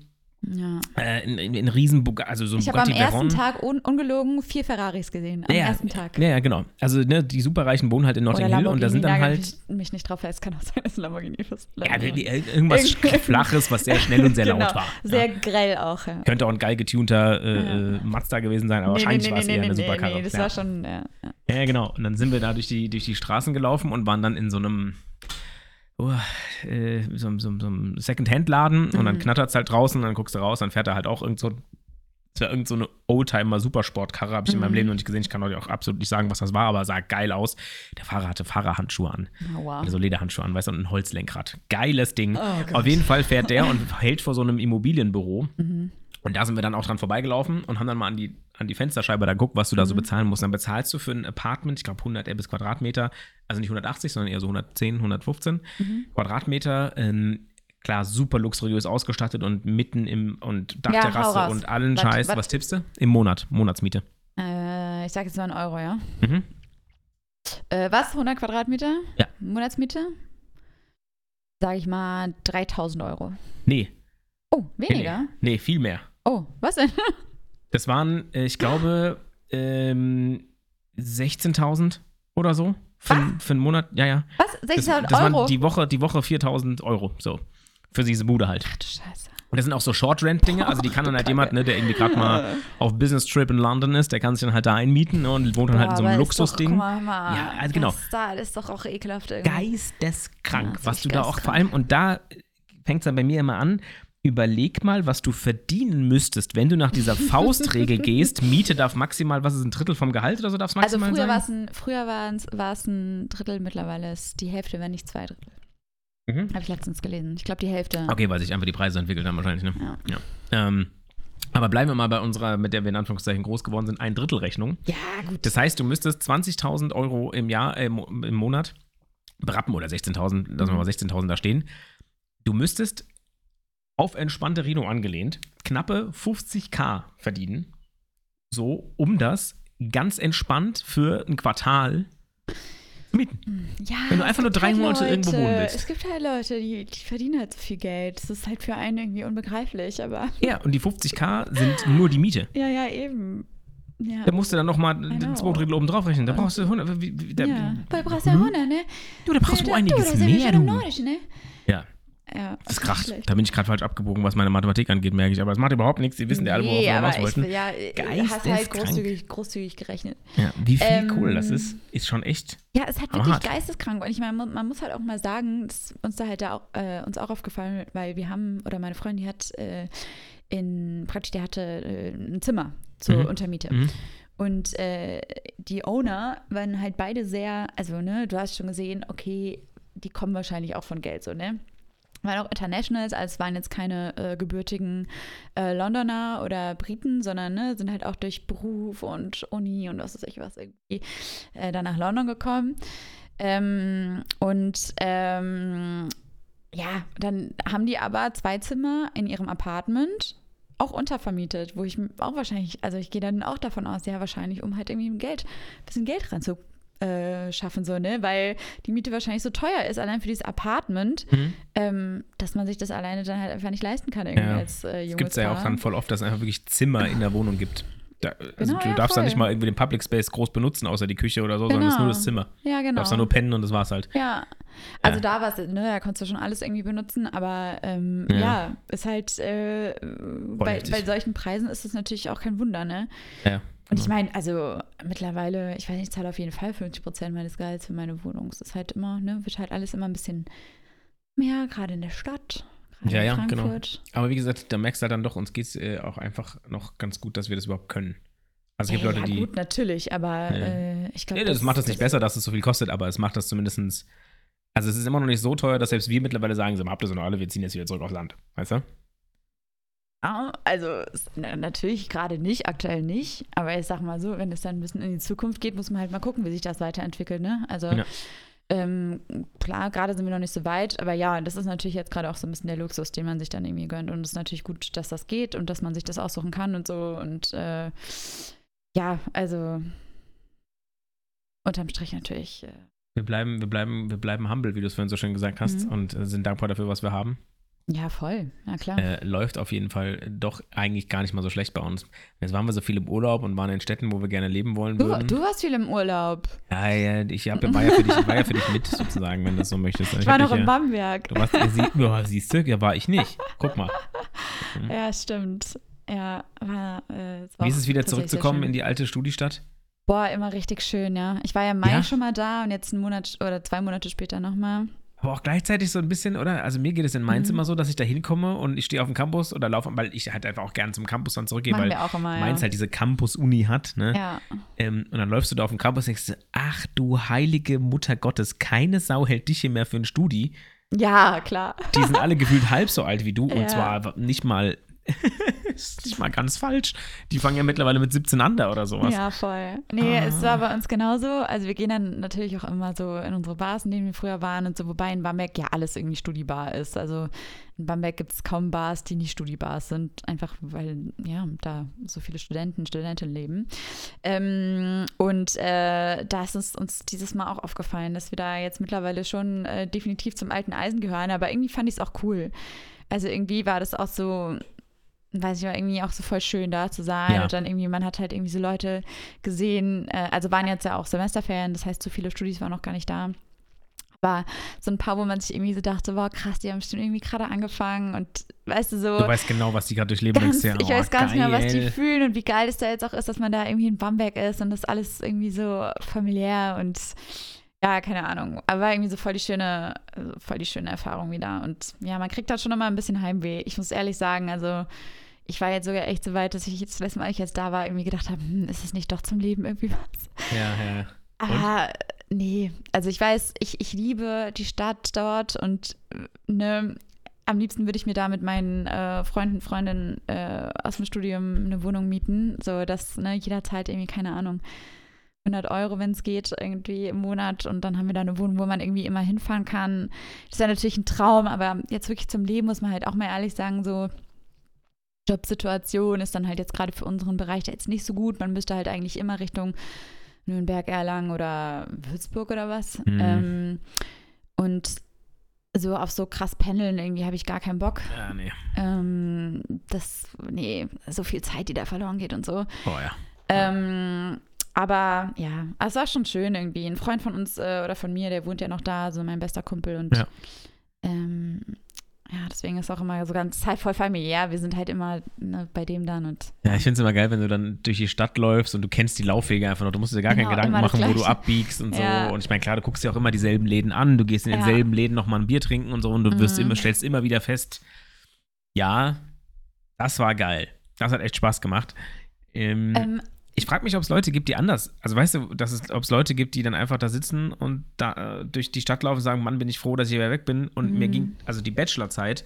Ja. äh, ein, ein, ein riesen also so ein Ich habe am ersten Veyron. Tag un ungelogen vier Ferraris gesehen. Am Ja, ersten Tag. Ja, ja, genau. Also ne, die Superreichen wohnen halt in Notting Hill und da sind dann halt mich, mich nicht drauf fest, kann auch sein, dass Lamborghini ist. Ja, irgendwas Flaches, was sehr schnell und sehr genau. laut war. Sehr grell auch, ja. Könnte auch ein geil getunter äh, äh, Mazda gewesen sein, aber wahrscheinlich war es eher eine Superkarre. nee, das ja. war schon, ja, genau. Und dann sind wir da durch die, durch die Straßen gelaufen und waren dann in so einem oh, äh, so, so, so einem Second-Hand-Laden und dann Mhm. knattert es halt draußen, dann guckst du raus, dann fährt er halt auch irgend so es war irgend so eine Oldtimer-Supersportkarre, habe ich in meinem Mhm. Leben noch nicht gesehen. Ich kann euch auch absolut nicht sagen, was das war, aber sah geil aus. Der Fahrer hatte Fahrerhandschuhe an. Oh, wow. Also Lederhandschuhe an, weißt du, und ein Holzlenkrad. Geiles Ding. Oh. Auf jeden Fall fährt der und hält vor so einem Immobilienbüro. Mhm. Und da sind wir dann auch dran vorbeigelaufen und haben dann mal an die, an die Fensterscheibe da geguckt, was du da so Mhm. bezahlen musst. Dann bezahlst du für ein Apartment, ich glaube 100 bis Quadratmeter, also nicht 180, sondern eher so 110, 115 Mhm. Quadratmeter. Ähm, klar, super luxuriös ausgestattet und mitten im und Ja, Dachterrasse raus. und allen Wat- Scheiß. wat- Was tippst du? Im Monat, Monatsmiete. Äh, ich sage jetzt mal einen Euro, ja. Mhm. Äh, was? 100 Quadratmeter? Ja. Monatsmiete? Sage ich mal 3000 Euro. Nee, Oh, nee, weniger? nee, nee, viel mehr. Oh, was denn? Das waren, äh, ich glaube, ähm, 16.000 oder so. Für, für einen Monat, ja, ja. Was? Das, 16.000 das Euro? waren die Woche, die Woche 4.000 Euro, so. Für diese Bude halt. Ach du Scheiße. Und das sind auch so Short-Rent-Dinge, also die kann dann halt Kacke. jemand, ne, der irgendwie gerade mal auf Business-Trip in London ist, der kann sich dann halt da einmieten ne, und wohnt dann halt in so einem Luxusding. Ja, also genau. Das da ist doch auch ekelhaft irgendwie. Geisteskrank, Ja, das was du da auch vor geisteskrank. allem, und da fängt es dann bei mir immer an, überleg mal, was du verdienen müsstest, wenn du nach dieser Faustregel gehst. Miete darf maximal, was ist ein Drittel vom Gehalt oder so darf es Also maximal früher war sein? es ein, früher war's, war's ein Drittel, mittlerweile ist die Hälfte, wenn nicht zwei Drittel. Mhm. Habe ich letztens gelesen. Ich glaube, die Hälfte. Okay, weil sich einfach die Preise entwickelt haben wahrscheinlich, ne? Ja. Ähm, aber bleiben wir mal bei unserer, mit der wir in Anführungszeichen groß geworden sind, ein Drittel Rechnung. ja, gut. Das heißt, du müsstest 20.000 Euro im Jahr, äh, im, Monat berappen oder 16.000, lassen wir mal 16.000 da stehen. Du müsstest auf entspannte Reno angelehnt knappe 50k verdienen. So, um das ganz entspannt für ein Quartal zu mieten. Ja, Wenn du einfach nur drei halt Monate Leute, irgendwo wohnen willst. Es gibt halt Leute, die, die verdienen halt so viel Geld. Das ist halt für einen irgendwie unbegreiflich, aber. Ja, und die 50k sind nur die Miete. Ja, ja, eben. Ja. Da musst du dann nochmal zwei Drittel oben drauf rechnen. Da brauchst du 100. Wie, wie, da, ja. Weil du brauchst ja 100, ne? Du, da brauchst du da, einiges da wir mehr, du. Nordischen, ne? Ja, Ja. das ist krass. schlecht. Da bin ich gerade falsch abgebogen, was meine Mathematik angeht, merke ich. Aber es macht überhaupt nichts. Die wissen ja alle, worauf wir raus wollten. ich, ja, du hast halt großzügig, großzügig gerechnet. Ja, wie viel Ähm, Kohle das ist, ist schon echt. Ja, es hat wirklich hart. geisteskrank. Und ich meine, man, muss halt auch mal sagen, das ist uns da halt da auch, äh, uns auch aufgefallen, weil wir haben, oder meine Freundin, die hat äh, in, praktisch, der hatte äh, ein Zimmer zur Mhm. Untermiete. Mhm. Und äh, die Owner waren halt beide sehr, also ne, du hast schon gesehen, okay, die kommen wahrscheinlich auch von Geld, so, ne? Waren auch Internationals, also es waren jetzt keine äh, gebürtigen äh, Londoner oder Briten, sondern ne, sind halt auch durch Beruf und Uni und was weiß ich was irgendwie äh, dann nach London gekommen. Ähm, und ähm, ja, dann haben die aber zwei Zimmer in ihrem Apartment auch untervermietet, wo ich auch wahrscheinlich, also ich gehe dann auch davon aus, ja, wahrscheinlich, um halt irgendwie Geld, ein bisschen Geld ranzuschaffen, äh, schaffen, so, ne? Weil die Miete wahrscheinlich so teuer ist, allein für dieses Apartment, Mhm. ähm, dass man sich das alleine dann halt einfach nicht leisten kann, irgendwie Ja. als äh, junges Es gibt ja Paar. auch dann voll oft, dass es einfach wirklich Zimmer in der Wohnung gibt. Da, also Genau, du ja, darfst voll. nicht mal irgendwie den Public Space groß benutzen, außer die Küche oder so, sondern es ist nur Genau. das Zimmer. Ja, Du genau. darfst dann nur pennen und das war's halt. Ja, also Ja. da war es, ne, da konntest du schon alles irgendwie benutzen, aber ähm, Ja. ja. ist halt, äh, bei, bei solchen Preisen ist es natürlich auch kein Wunder, ne? Ja. Und ich genau. meine, also mittlerweile, ich weiß nicht, ich zahle auf jeden Fall 50 Prozent meines Gehalts für meine Wohnung. Es ist halt immer, ne, wird halt alles immer ein bisschen mehr, gerade in der Stadt, gerade Ja, ja, genau. Aber wie gesagt, da merkst du halt dann doch, uns geht es äh, auch einfach noch ganz gut, dass wir das überhaupt können. Also es Ja, gibt Leute, ja, die. gut, natürlich, aber Ja. äh, ich glaube. Nee, das macht das nicht besser, dass es so viel kostet, aber es macht das zumindestens. Also es ist immer noch nicht so teuer, dass selbst wir mittlerweile sagen, so, habt ihr so noch alle, wir ziehen jetzt wieder zurück aufs Land. Weißt du? Ja, also natürlich gerade nicht, aktuell nicht, aber ich sag mal so, wenn es dann ein bisschen in die Zukunft geht, muss man halt mal gucken, wie sich das weiterentwickelt, ne? Also Ja. ähm, klar, gerade sind wir noch nicht so weit, aber ja, das ist natürlich jetzt gerade auch so ein bisschen der Luxus, den man sich dann irgendwie gönnt und es ist natürlich gut, dass das geht und dass man sich das aussuchen kann und so und äh, ja, also unterm Strich natürlich. Äh, Wir bleiben, wir bleiben, wir bleiben humble, wie du es vorhin so schön gesagt hast, Mhm. und äh, sind dankbar dafür, was wir haben. Ja, voll, ja klar. Äh, läuft auf jeden Fall doch eigentlich gar nicht mal so schlecht bei uns. Jetzt waren wir so viel im Urlaub und waren in Städten, wo wir gerne leben wollen Du, würden. du warst viel im Urlaub. Ja, ja, ich hab, war, ja für dich, ich war ja für dich mit, sozusagen, wenn du das so möchtest. Ich hab war noch in ja, Bamberg. Du warst, ja, sie, ja, siehst du, ja, war ich nicht. Guck mal. Ja, stimmt. Ja, war, äh, war Wie ist es wieder zurückzukommen in die alte Studiestadt? Boah, immer richtig schön, ja. Ich war ja im Mai Ja? schon mal da und jetzt einen Monat oder zwei Monate später nochmal. Aber auch gleichzeitig so ein bisschen, oder? Also mir geht es in Mainz Mhm. immer so, dass ich da hinkomme und ich stehe auf dem Campus oder laufe, weil ich halt einfach auch gerne zum Campus dann zurückgehe, Machen weil immer, ja. Mainz halt diese Campus-Uni hat, ne? ja. Ähm, und dann läufst du da auf dem Campus und denkst, ach du heilige Mutter Gottes, keine Sau hält dich hier mehr für ein Studi. ja, klar. Die sind alle gefühlt halb so alt wie du Ja. und zwar nicht mal, ist nicht mal ganz falsch. Die fangen ja mittlerweile mit 17 an da oder sowas. Ja, voll. Nee, Ah. es war bei uns genauso. Also wir gehen dann natürlich auch immer so in unsere Bars, in denen wir früher waren und so, wobei in Bamberg ja alles irgendwie Studibar ist. Also in Bamberg gibt es kaum Bars, die nicht Studibars sind, einfach weil ja da so viele Studenten, Studentinnen leben. Ähm, und äh, da ist es uns dieses Mal auch aufgefallen, dass wir da jetzt mittlerweile schon äh, definitiv zum alten Eisen gehören, aber irgendwie fand ich es auch cool. Also irgendwie war das auch so, weiß ich war irgendwie auch so voll schön da zu sein Ja. und dann irgendwie, man hat halt irgendwie so Leute gesehen, äh, also waren jetzt ja auch Semesterferien, das heißt, so viele Studis waren noch gar nicht da. Aber so ein paar, wo man sich irgendwie so dachte, wow, krass, die haben bestimmt irgendwie gerade angefangen und weißt du so. Du weißt genau, was die gerade durchleben. Ganz, denkst dir, ich oh, weiß gar nicht mehr, was die fühlen und wie geil es da jetzt auch ist, dass man da irgendwie in Bamberg ist und das alles irgendwie so familiär und ja, keine Ahnung. Aber war irgendwie so voll die schöne, also voll die schöne Erfahrung wieder. Und ja, man kriegt da schon immer ein bisschen Heimweh. Ich muss ehrlich sagen, also ich war jetzt sogar echt so weit, dass ich jetzt, letztes Mal, als ich jetzt da war, irgendwie gedacht habe, hm, ist es nicht doch zum Leben irgendwie was? Ja, ja. Aber nee, also ich weiß, ich, ich liebe die Stadt dort und ne, am liebsten würde ich mir da mit meinen äh, Freunden, Freundinnen äh, aus dem Studium eine Wohnung mieten, so dass ne, jeder zahlt irgendwie, keine Ahnung, 100 Euro, wenn es geht, irgendwie im Monat und dann haben wir da eine Wohnung, wo man irgendwie immer hinfahren kann. Das ist ja natürlich ein Traum, aber jetzt wirklich zum Leben muss man halt auch mal ehrlich sagen, so Jobsituation ist dann halt jetzt gerade für unseren Bereich jetzt nicht so gut. Man müsste halt eigentlich immer Richtung Nürnberg, Erlangen oder Würzburg oder was. Mhm. Ähm, und so auf so krass pendeln irgendwie habe ich gar keinen Bock. Ja, nee. Ähm, das, nee, so viel Zeit, die da verloren geht und so. Oh ja. Ähm, aber ja, es war schon schön irgendwie. Ein Freund von uns äh, oder von mir, der wohnt ja noch da, so mein bester Kumpel. Und Ja. ähm, ja, deswegen ist auch immer so ganz halt voll familiär. Wir sind halt immer ne, bei dem dann und Ja, ich finde es immer geil, wenn du dann durch die Stadt läufst und du kennst die Laufwege einfach noch. Du musst dir gar Genau, keinen Gedanken machen, wo du abbiegst und so. Ja. Und ich meine, klar, du guckst ja auch immer dieselben Läden an. Du gehst in Ja. denselben Läden nochmal ein Bier trinken und so. Und du wirst Mhm. immer, stellst immer wieder fest, ja, das war geil. Das hat echt Spaß gemacht. Ähm, ähm, ich frage mich, ob es Leute gibt, die anders, also weißt du, dass es, ob es Leute gibt, die dann einfach da sitzen und da äh, durch die Stadt laufen und sagen, Mann, bin ich froh, dass ich hier weg bin. Und mir Mhm. ging, also die Bachelorzeit,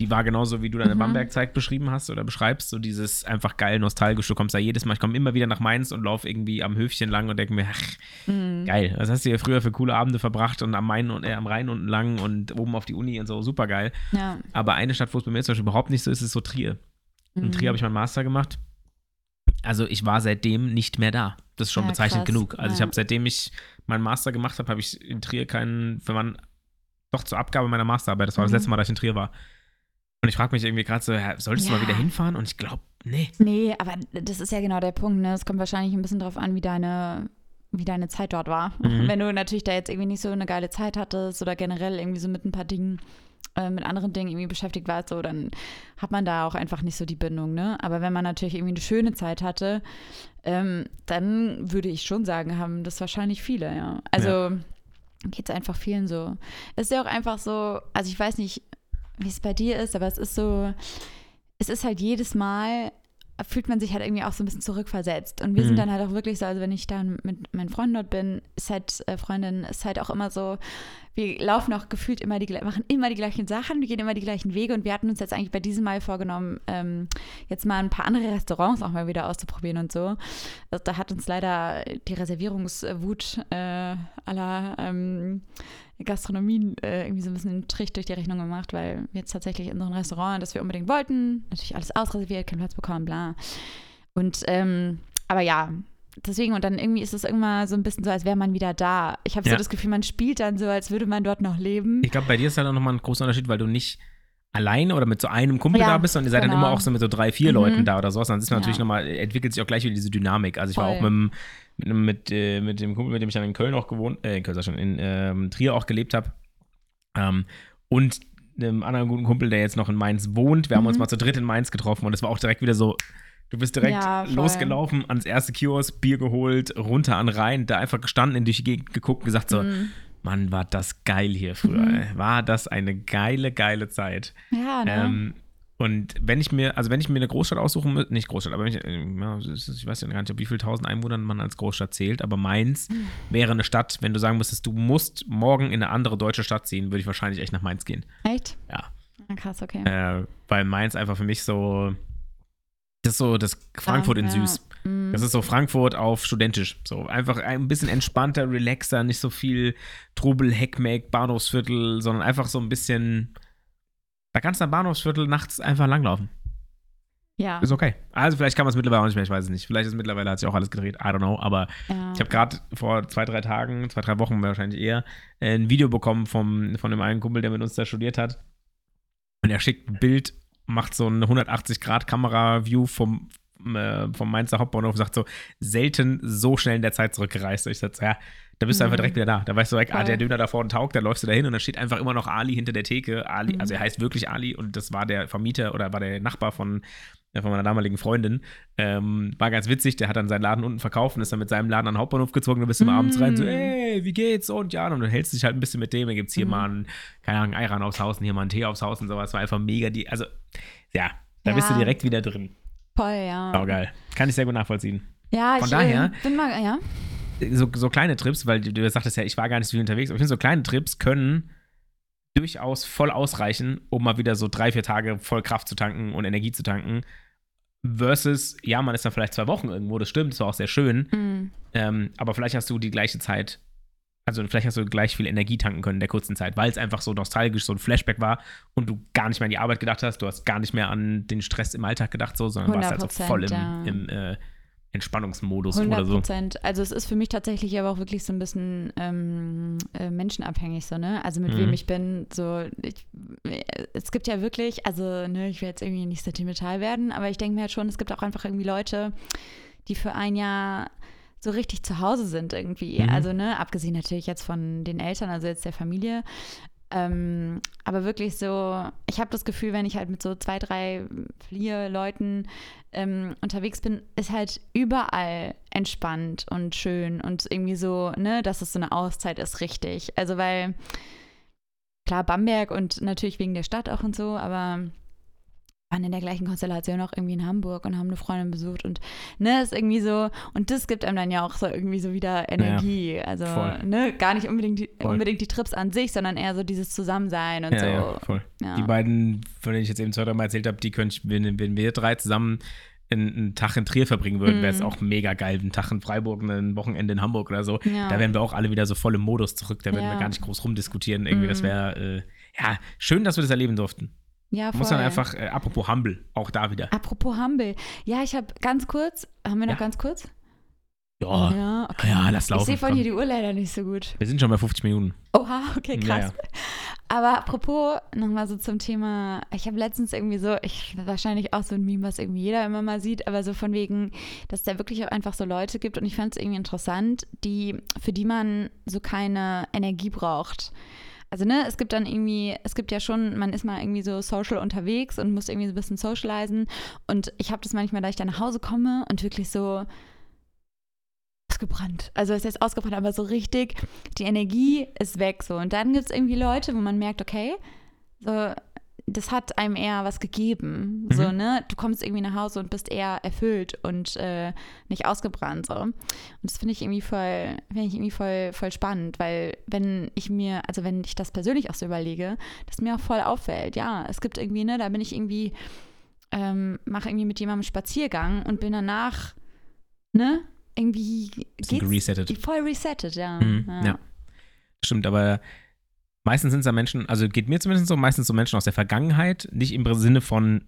die war genauso, wie du deine Mhm. Bamberg-Zeit beschrieben hast oder beschreibst, so dieses einfach geil nostalgisch. Du kommst da jedes Mal, ich komme immer wieder nach Mainz und laufe irgendwie am Höfchen lang und denke mir, ach, mh, geil, was hast du hier früher für coole Abende verbracht und am Main und äh, am Rhein unten lang und oben auf die Uni und so, super geil. ja. Aber eine Stadt, wo es bei mir zum Beispiel überhaupt nicht so ist, ist so Trier. In Mhm. Trier habe ich meinen Master gemacht. Also ich war seitdem nicht mehr da. Das ist schon Ja, bezeichnend krass. genug. Also ich Ja. habe seitdem ich meinen Master gemacht habe, habe ich in Trier keinen, wenn man doch zur Abgabe meiner Masterarbeit, das war das Mhm. letzte Mal, dass ich in Trier war. Und ich frage mich irgendwie gerade so, ja, solltest du Ja. mal wieder hinfahren? Und ich glaube, nee. Nee, aber das ist ja genau der Punkt. Ne? Es kommt wahrscheinlich ein bisschen drauf an, wie deine, wie deine Zeit dort war. Mhm. Wenn du natürlich da jetzt irgendwie nicht so eine geile Zeit hattest oder generell irgendwie so mit ein paar Dingen, äh, mit anderen Dingen irgendwie beschäftigt warst, so, dann hat man da auch einfach nicht so die Bindung. Ne? Aber wenn man natürlich irgendwie eine schöne Zeit hatte, ähm, dann würde ich schon sagen, haben das wahrscheinlich viele, ja. Also geht es einfach vielen so. Es ist ja auch einfach so, also ich weiß nicht, wie es bei dir ist, aber es ist so, es ist halt jedes Mal, fühlt man sich halt irgendwie auch so ein bisschen zurückversetzt. Und wir Mhm. sind dann halt auch wirklich so, also wenn ich dann mit meinen Freunden dort bin, ist halt, äh, Freundin, ist halt auch immer so, wir laufen auch gefühlt immer die, machen immer die gleichen Sachen, wir gehen immer die gleichen Wege und wir hatten uns jetzt eigentlich bei diesem Mal vorgenommen, ähm, jetzt mal ein paar andere Restaurants auch mal wieder auszuprobieren und so. Also da hat uns leider die Reservierungswut äh, aller ähm, Gastronomien äh, irgendwie so ein bisschen einen Strich durch die Rechnung gemacht, weil wir jetzt tatsächlich in so ein Restaurant, das wir unbedingt wollten, natürlich alles ausreserviert, keinen Platz bekommen, bla. Und, ähm, aber ja, deswegen, und dann irgendwie ist es immer so ein bisschen so, als wäre man wieder da. Ich habe Ja. so das Gefühl, man spielt dann so, als würde man dort noch leben. Ich glaube, bei dir ist halt auch nochmal ein großer Unterschied, weil du nicht alleine oder mit so einem Kumpel Ja, da bist, sondern ihr seid dann genau. immer auch so mit so drei, vier Mhm. Leuten da oder sowas. Dann ist man Ja. natürlich nochmal, entwickelt sich auch gleich wieder diese Dynamik. Also ich war Voll. auch mit, dem- mit, mit, äh, mit dem Kumpel, mit dem ich dann in Köln auch gewohnt, äh, in Köln schon, in ähm, Trier auch gelebt habe. Ähm, und einem anderen guten Kumpel, der jetzt noch in Mainz wohnt. Wir haben uns Mhm. mal zu dritt in Mainz getroffen und es war auch direkt wieder so, du bist direkt Ja, losgelaufen, ans erste Kiosk, Bier geholt, runter an Rhein, da einfach gestanden, in die Gegend geguckt, gesagt so, Mhm. Mann, war das geil hier früher. Mhm. War das eine geile, geile Zeit. Ja, ne? Ähm, und wenn ich mir, also wenn ich mir eine Großstadt aussuchen müsste, nicht Großstadt, aber ich, äh, ich weiß ja gar nicht, wie viele tausend Einwohner man als Großstadt zählt, aber Mainz Mhm. wäre eine Stadt, wenn du sagen müsstest, du musst morgen in eine andere deutsche Stadt ziehen, würde ich wahrscheinlich echt nach Mainz gehen. Echt? Ja. Ah, krass, okay. Äh, weil Mainz einfach für mich so, das ist so das Frankfurt in Ah, ja. süß. Mhm. Das ist so Frankfurt auf studentisch. So einfach ein bisschen entspannter, relaxer, nicht so viel Trubel, Heckmeck, Bahnhofsviertel, sondern einfach so ein bisschen. Da kannst du am Bahnhofsviertel nachts einfach langlaufen. ja. Ist okay. Also vielleicht kann man es mittlerweile auch nicht mehr, ich weiß es nicht. Vielleicht ist mittlerweile hat sich auch alles gedreht, I don't know. Aber ja. ich habe gerade vor zwei, drei Tagen, zwei, drei Wochen wahrscheinlich eher, ein Video bekommen vom, von dem einen Kumpel, der mit uns da studiert hat. Und er schickt ein Bild, macht so eine 180-Grad-Kamera-View vom, äh, vom Mainzer Hauptbahnhof und sagt so, selten so schnell in der Zeit zurückgereist. Ich sag so, ja, da bist du Mhm. einfach direkt wieder da. Da weißt du direkt, ah, der Döner da vorne taugt, da läufst du da hin und da steht einfach immer noch Ali hinter der Theke. Ali, Mhm. also er heißt wirklich Ali und das war der Vermieter oder war der Nachbar von äh, von meiner damaligen Freundin. Ähm, war ganz witzig, der hat dann seinen Laden unten verkauft und ist dann mit seinem Laden an den Hauptbahnhof gezogen. Du bist immer abends rein, so, Mm. ey, wie geht's? Und ja, und du hältst dich halt ein bisschen mit dem. Da gibt's hier Mhm. mal einen, keine Ahnung, Ayran aufs Haus und hier mal einen Tee aufs Haus und sowas. War einfach mega, die, also, ja, da bist du Ja. direkt wieder drin. Voll, ja. Oh, geil. Kann ich sehr gut nachvollziehen. Ja, Von ich daher- äh, bin mal, ja. So, so kleine Trips, weil du, du sagtest ja, ich war gar nicht so viel unterwegs, aber ich finde, so kleine Trips können durchaus voll ausreichen, um mal wieder so drei, vier Tage voll Kraft zu tanken und Energie zu tanken. Versus, ja, man ist dann vielleicht zwei Wochen irgendwo, das stimmt, das war auch sehr schön, Mhm. ähm, aber vielleicht hast du die gleiche Zeit, also vielleicht hast du gleich viel Energie tanken können in der kurzen Zeit, weil es einfach so nostalgisch, so ein Flashback war und du gar nicht mehr an die Arbeit gedacht hast, du hast gar nicht mehr an den Stress im Alltag gedacht, so, sondern warst halt so 100%, voll im, ja. im äh, Entspannungsmodus 100 oder so. Also es ist für mich tatsächlich aber auch wirklich so ein bisschen ähm, äh, menschenabhängig so, ne? Also mit Mhm. wem ich bin, so ich, äh, es gibt ja wirklich, also ne, ich will jetzt irgendwie nicht sentimental werden, aber ich denke mir halt schon, es gibt auch einfach irgendwie Leute, die für ein Jahr so richtig zu Hause sind irgendwie. Mhm. Also ne, abgesehen natürlich jetzt von den Eltern, also jetzt der Familie. Ähm, aber wirklich so, ich habe das Gefühl, wenn ich halt mit so zwei, drei, vier Leuten ähm, unterwegs bin, ist halt überall entspannt und schön und irgendwie so, ne, dass es so eine Auszeit ist, richtig. Also weil, klar, Bamberg und natürlich wegen der Stadt auch und so, aber waren in der gleichen Konstellation auch irgendwie in Hamburg und haben eine Freundin besucht und ne, ist irgendwie so, und das gibt einem dann ja auch so irgendwie so wieder Energie. also, voll. ne, gar nicht unbedingt die, Voll. unbedingt die Trips an sich, sondern eher so dieses Zusammensein und Ja, so. ja, voll. Ja. Die beiden, von denen ich jetzt eben zwei, drei Mal erzählt habe, die können ich, wenn, wenn wir drei zusammen einen, einen Tag in Trier verbringen würden, wäre es Mhm. auch mega geil. Ein Tag in Freiburg, ein Wochenende in Hamburg oder so. Ja. Da wären wir auch alle wieder so voll im Modus zurück. Da würden Ja. wir gar nicht groß rumdiskutieren. Irgendwie, das Mhm. wäre, äh, ja, schön, dass wir das erleben durften. Ja, voll. Muss man einfach, äh, apropos Humble, auch da wieder. Apropos Humble. Ja, ich habe ganz kurz, haben wir noch Ja. ganz kurz? Ja, Ja, okay. ja, lass laufen. ich sehe von komm. hier die Uhr leider nicht so gut. Wir sind schon bei 50 Minuten. Oha, okay, krass. Ja, Aber apropos, nochmal so zum Thema, ich habe letztens irgendwie so, ich wahrscheinlich auch so ein Meme, was irgendwie jeder immer mal sieht, aber so von wegen, dass da wirklich auch einfach so Leute gibt und ich fand es irgendwie interessant, die, für die man so keine Energie braucht. Also, ne, es gibt dann irgendwie, es gibt ja schon, man ist mal irgendwie so social unterwegs und muss irgendwie so ein bisschen socialisen. Und ich habe das manchmal, da ich dann nach Hause komme und wirklich so ausgebrannt. Also es ist ausgebrannt, aber so richtig, die Energie ist weg so. Und dann gibt es irgendwie Leute, wo man merkt, okay, so, das hat einem eher was gegeben. So, Mhm. ne? Du kommst irgendwie nach Hause und bist eher erfüllt und äh, nicht ausgebrannt. So. Und das finde ich irgendwie voll, finde ich irgendwie voll, voll spannend, weil wenn ich mir, also wenn ich das persönlich auch so überlege, das mir auch voll auffällt, ja, es gibt irgendwie, ne, da bin ich irgendwie, ähm, mache irgendwie mit jemandem einen Spaziergang und bin danach, ne, irgendwie geht's geresettet. voll resettet, ja. Mhm, ja. Stimmt, aber meistens sind es ja Menschen, also geht mir zumindest so, meistens so Menschen aus der Vergangenheit, nicht im Sinne von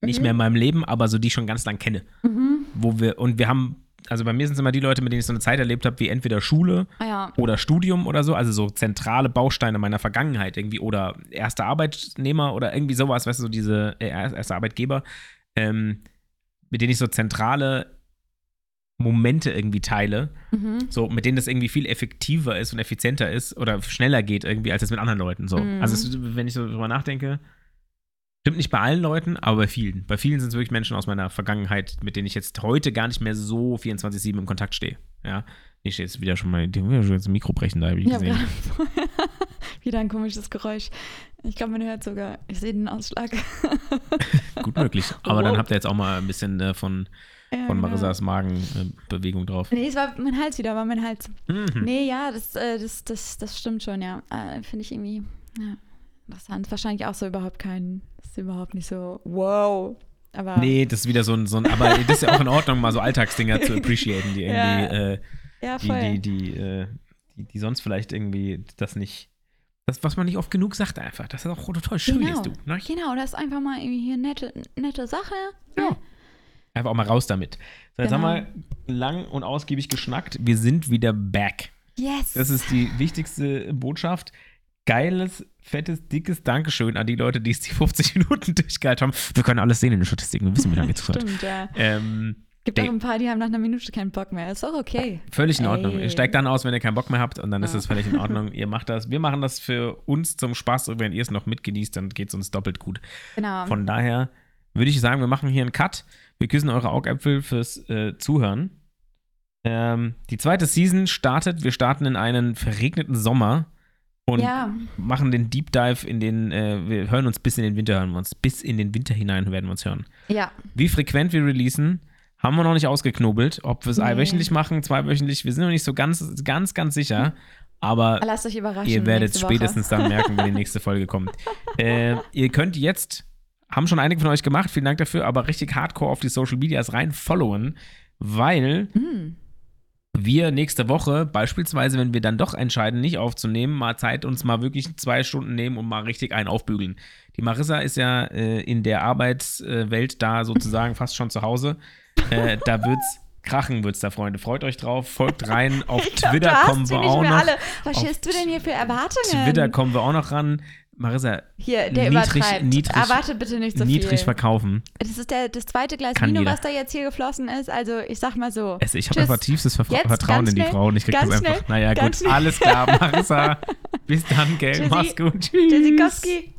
nicht Mhm. mehr in meinem Leben, aber so die ich schon ganz lang kenne. Mhm. Wo wir, und wir haben, also bei mir sind es immer die Leute, mit denen ich so eine Zeit erlebt habe, wie entweder Schule Ah, ja. oder Studium oder so, also so zentrale Bausteine meiner Vergangenheit irgendwie oder erster Arbeitnehmer oder irgendwie sowas, weißt du, so diese äh, erste Arbeitgeber, ähm, mit denen ich so zentrale Momente irgendwie teile, Mhm. so mit denen das irgendwie viel effektiver ist und effizienter ist oder schneller geht irgendwie als das mit anderen Leuten so. Mhm. Also es, wenn ich so drüber nachdenke, stimmt nicht bei allen Leuten, aber bei vielen. Bei vielen sind es wirklich Menschen aus meiner Vergangenheit, mit denen ich jetzt heute gar nicht mehr so 24/7 im Kontakt stehe. Ja, ich stehe jetzt wieder schon mal, ja ein Mikro brechen da, habe ich gesehen. gerade wieder ein komisches Geräusch. Ich glaube, man hört sogar, ich sehe den Ausschlag. Gut möglich. Aber dann Wow. habt ihr jetzt auch mal ein bisschen äh, von, Ja, von genau. Marissas Magenbewegung drauf. Nee, es war mein Hals wieder, war mein Hals. Mhm. Nee, ja, das, äh, das, das, das stimmt schon, ja. Äh, Finde ich irgendwie, ja, interessant. Wahrscheinlich auch so überhaupt kein, das ist überhaupt nicht so, wow. Aber Nee, das ist wieder so ein, so ein, aber das ist ja auch in Ordnung, mal so Alltagsdinger zu appreciaten, die irgendwie, Ja. äh, ja, die, die, die, äh, die, die sonst vielleicht irgendwie das nicht, das, was man nicht oft genug sagt einfach, das auch total schön Genau. ist, du. Ne? Genau, das ist einfach mal irgendwie hier nette, nette Sache. Ja. Einfach auch mal raus damit. So, jetzt Genau. haben wir lang und ausgiebig geschnackt. Wir sind wieder back. Yes. Das ist die wichtigste Botschaft. Geiles, fettes, dickes Dankeschön an die Leute, die es die 50 Minuten durchgehalten haben. Wir können alles sehen in den Statistiken. Wir wissen, wie lange es hat. Stimmt, ja. Ähm, Gibt auch ein paar, die haben nach einer Minute keinen Bock mehr. Ist auch okay. völlig in Ordnung. Ey. Ihr steigt dann aus, wenn ihr keinen Bock mehr habt und dann ist Ja. es völlig in Ordnung. ihr macht das. Wir machen das für uns zum Spaß und wenn ihr es noch mitgenießt, dann geht es uns doppelt gut. Genau. Von daher, würde ich sagen, wir machen hier einen Cut. Wir küssen eure Augäpfel fürs äh, Zuhören. Ähm, die zweite Season startet. Wir starten in einen verregneten Sommer und Ja. machen den Deep Dive in den, äh, wir hören uns bis in den Winter, hören wir uns. Bis in den Winter hinein werden wir uns hören. Ja. Wie frequent wir releasen, haben wir noch nicht ausgeknobelt. Ob wir es Nee. wöchentlich machen, zweiwöchentlich, wir sind noch nicht so ganz, ganz, ganz sicher. Aber Lasst euch überraschen. ihr werdet spätestens dann merken, wenn die nächste Folge kommt. Äh, ihr könnt jetzt, haben schon einige von euch gemacht, vielen Dank dafür, aber richtig hardcore auf die Social Medias rein followen, weil Hm. wir nächste Woche, beispielsweise, wenn wir dann doch entscheiden, nicht aufzunehmen, mal Zeit uns mal wirklich zwei Stunden nehmen und mal richtig einen aufbügeln. Die Marissa ist ja äh, in der Arbeitswelt da sozusagen fast schon zu Hause. Äh, da wird's krachen, wird's da, Freunde. Freut euch drauf, folgt rein. Auf glaub, Twitter hast kommen wir auch noch. alle. Was stellst du denn hier für Erwartungen? Twitter kommen wir auch noch ran. Marissa, Hier, der niedrig- übertreibt. niedrig- Erwarte bitte nicht so niedrig viel. verkaufen. Das ist der, das zweite Glas Kann Vino, jeder. was da jetzt hier geflossen ist. Also ich sag mal so. Also ich habe einfach tiefstes Ver Jetzt Vertrauen in die Frau und ich krieg das einfach. schnell, naja, gut, schnell. alles klar, Marissa. Bis dann, gell? Tschüssi. Mach's gut. Tschüss. Tschüssikowski.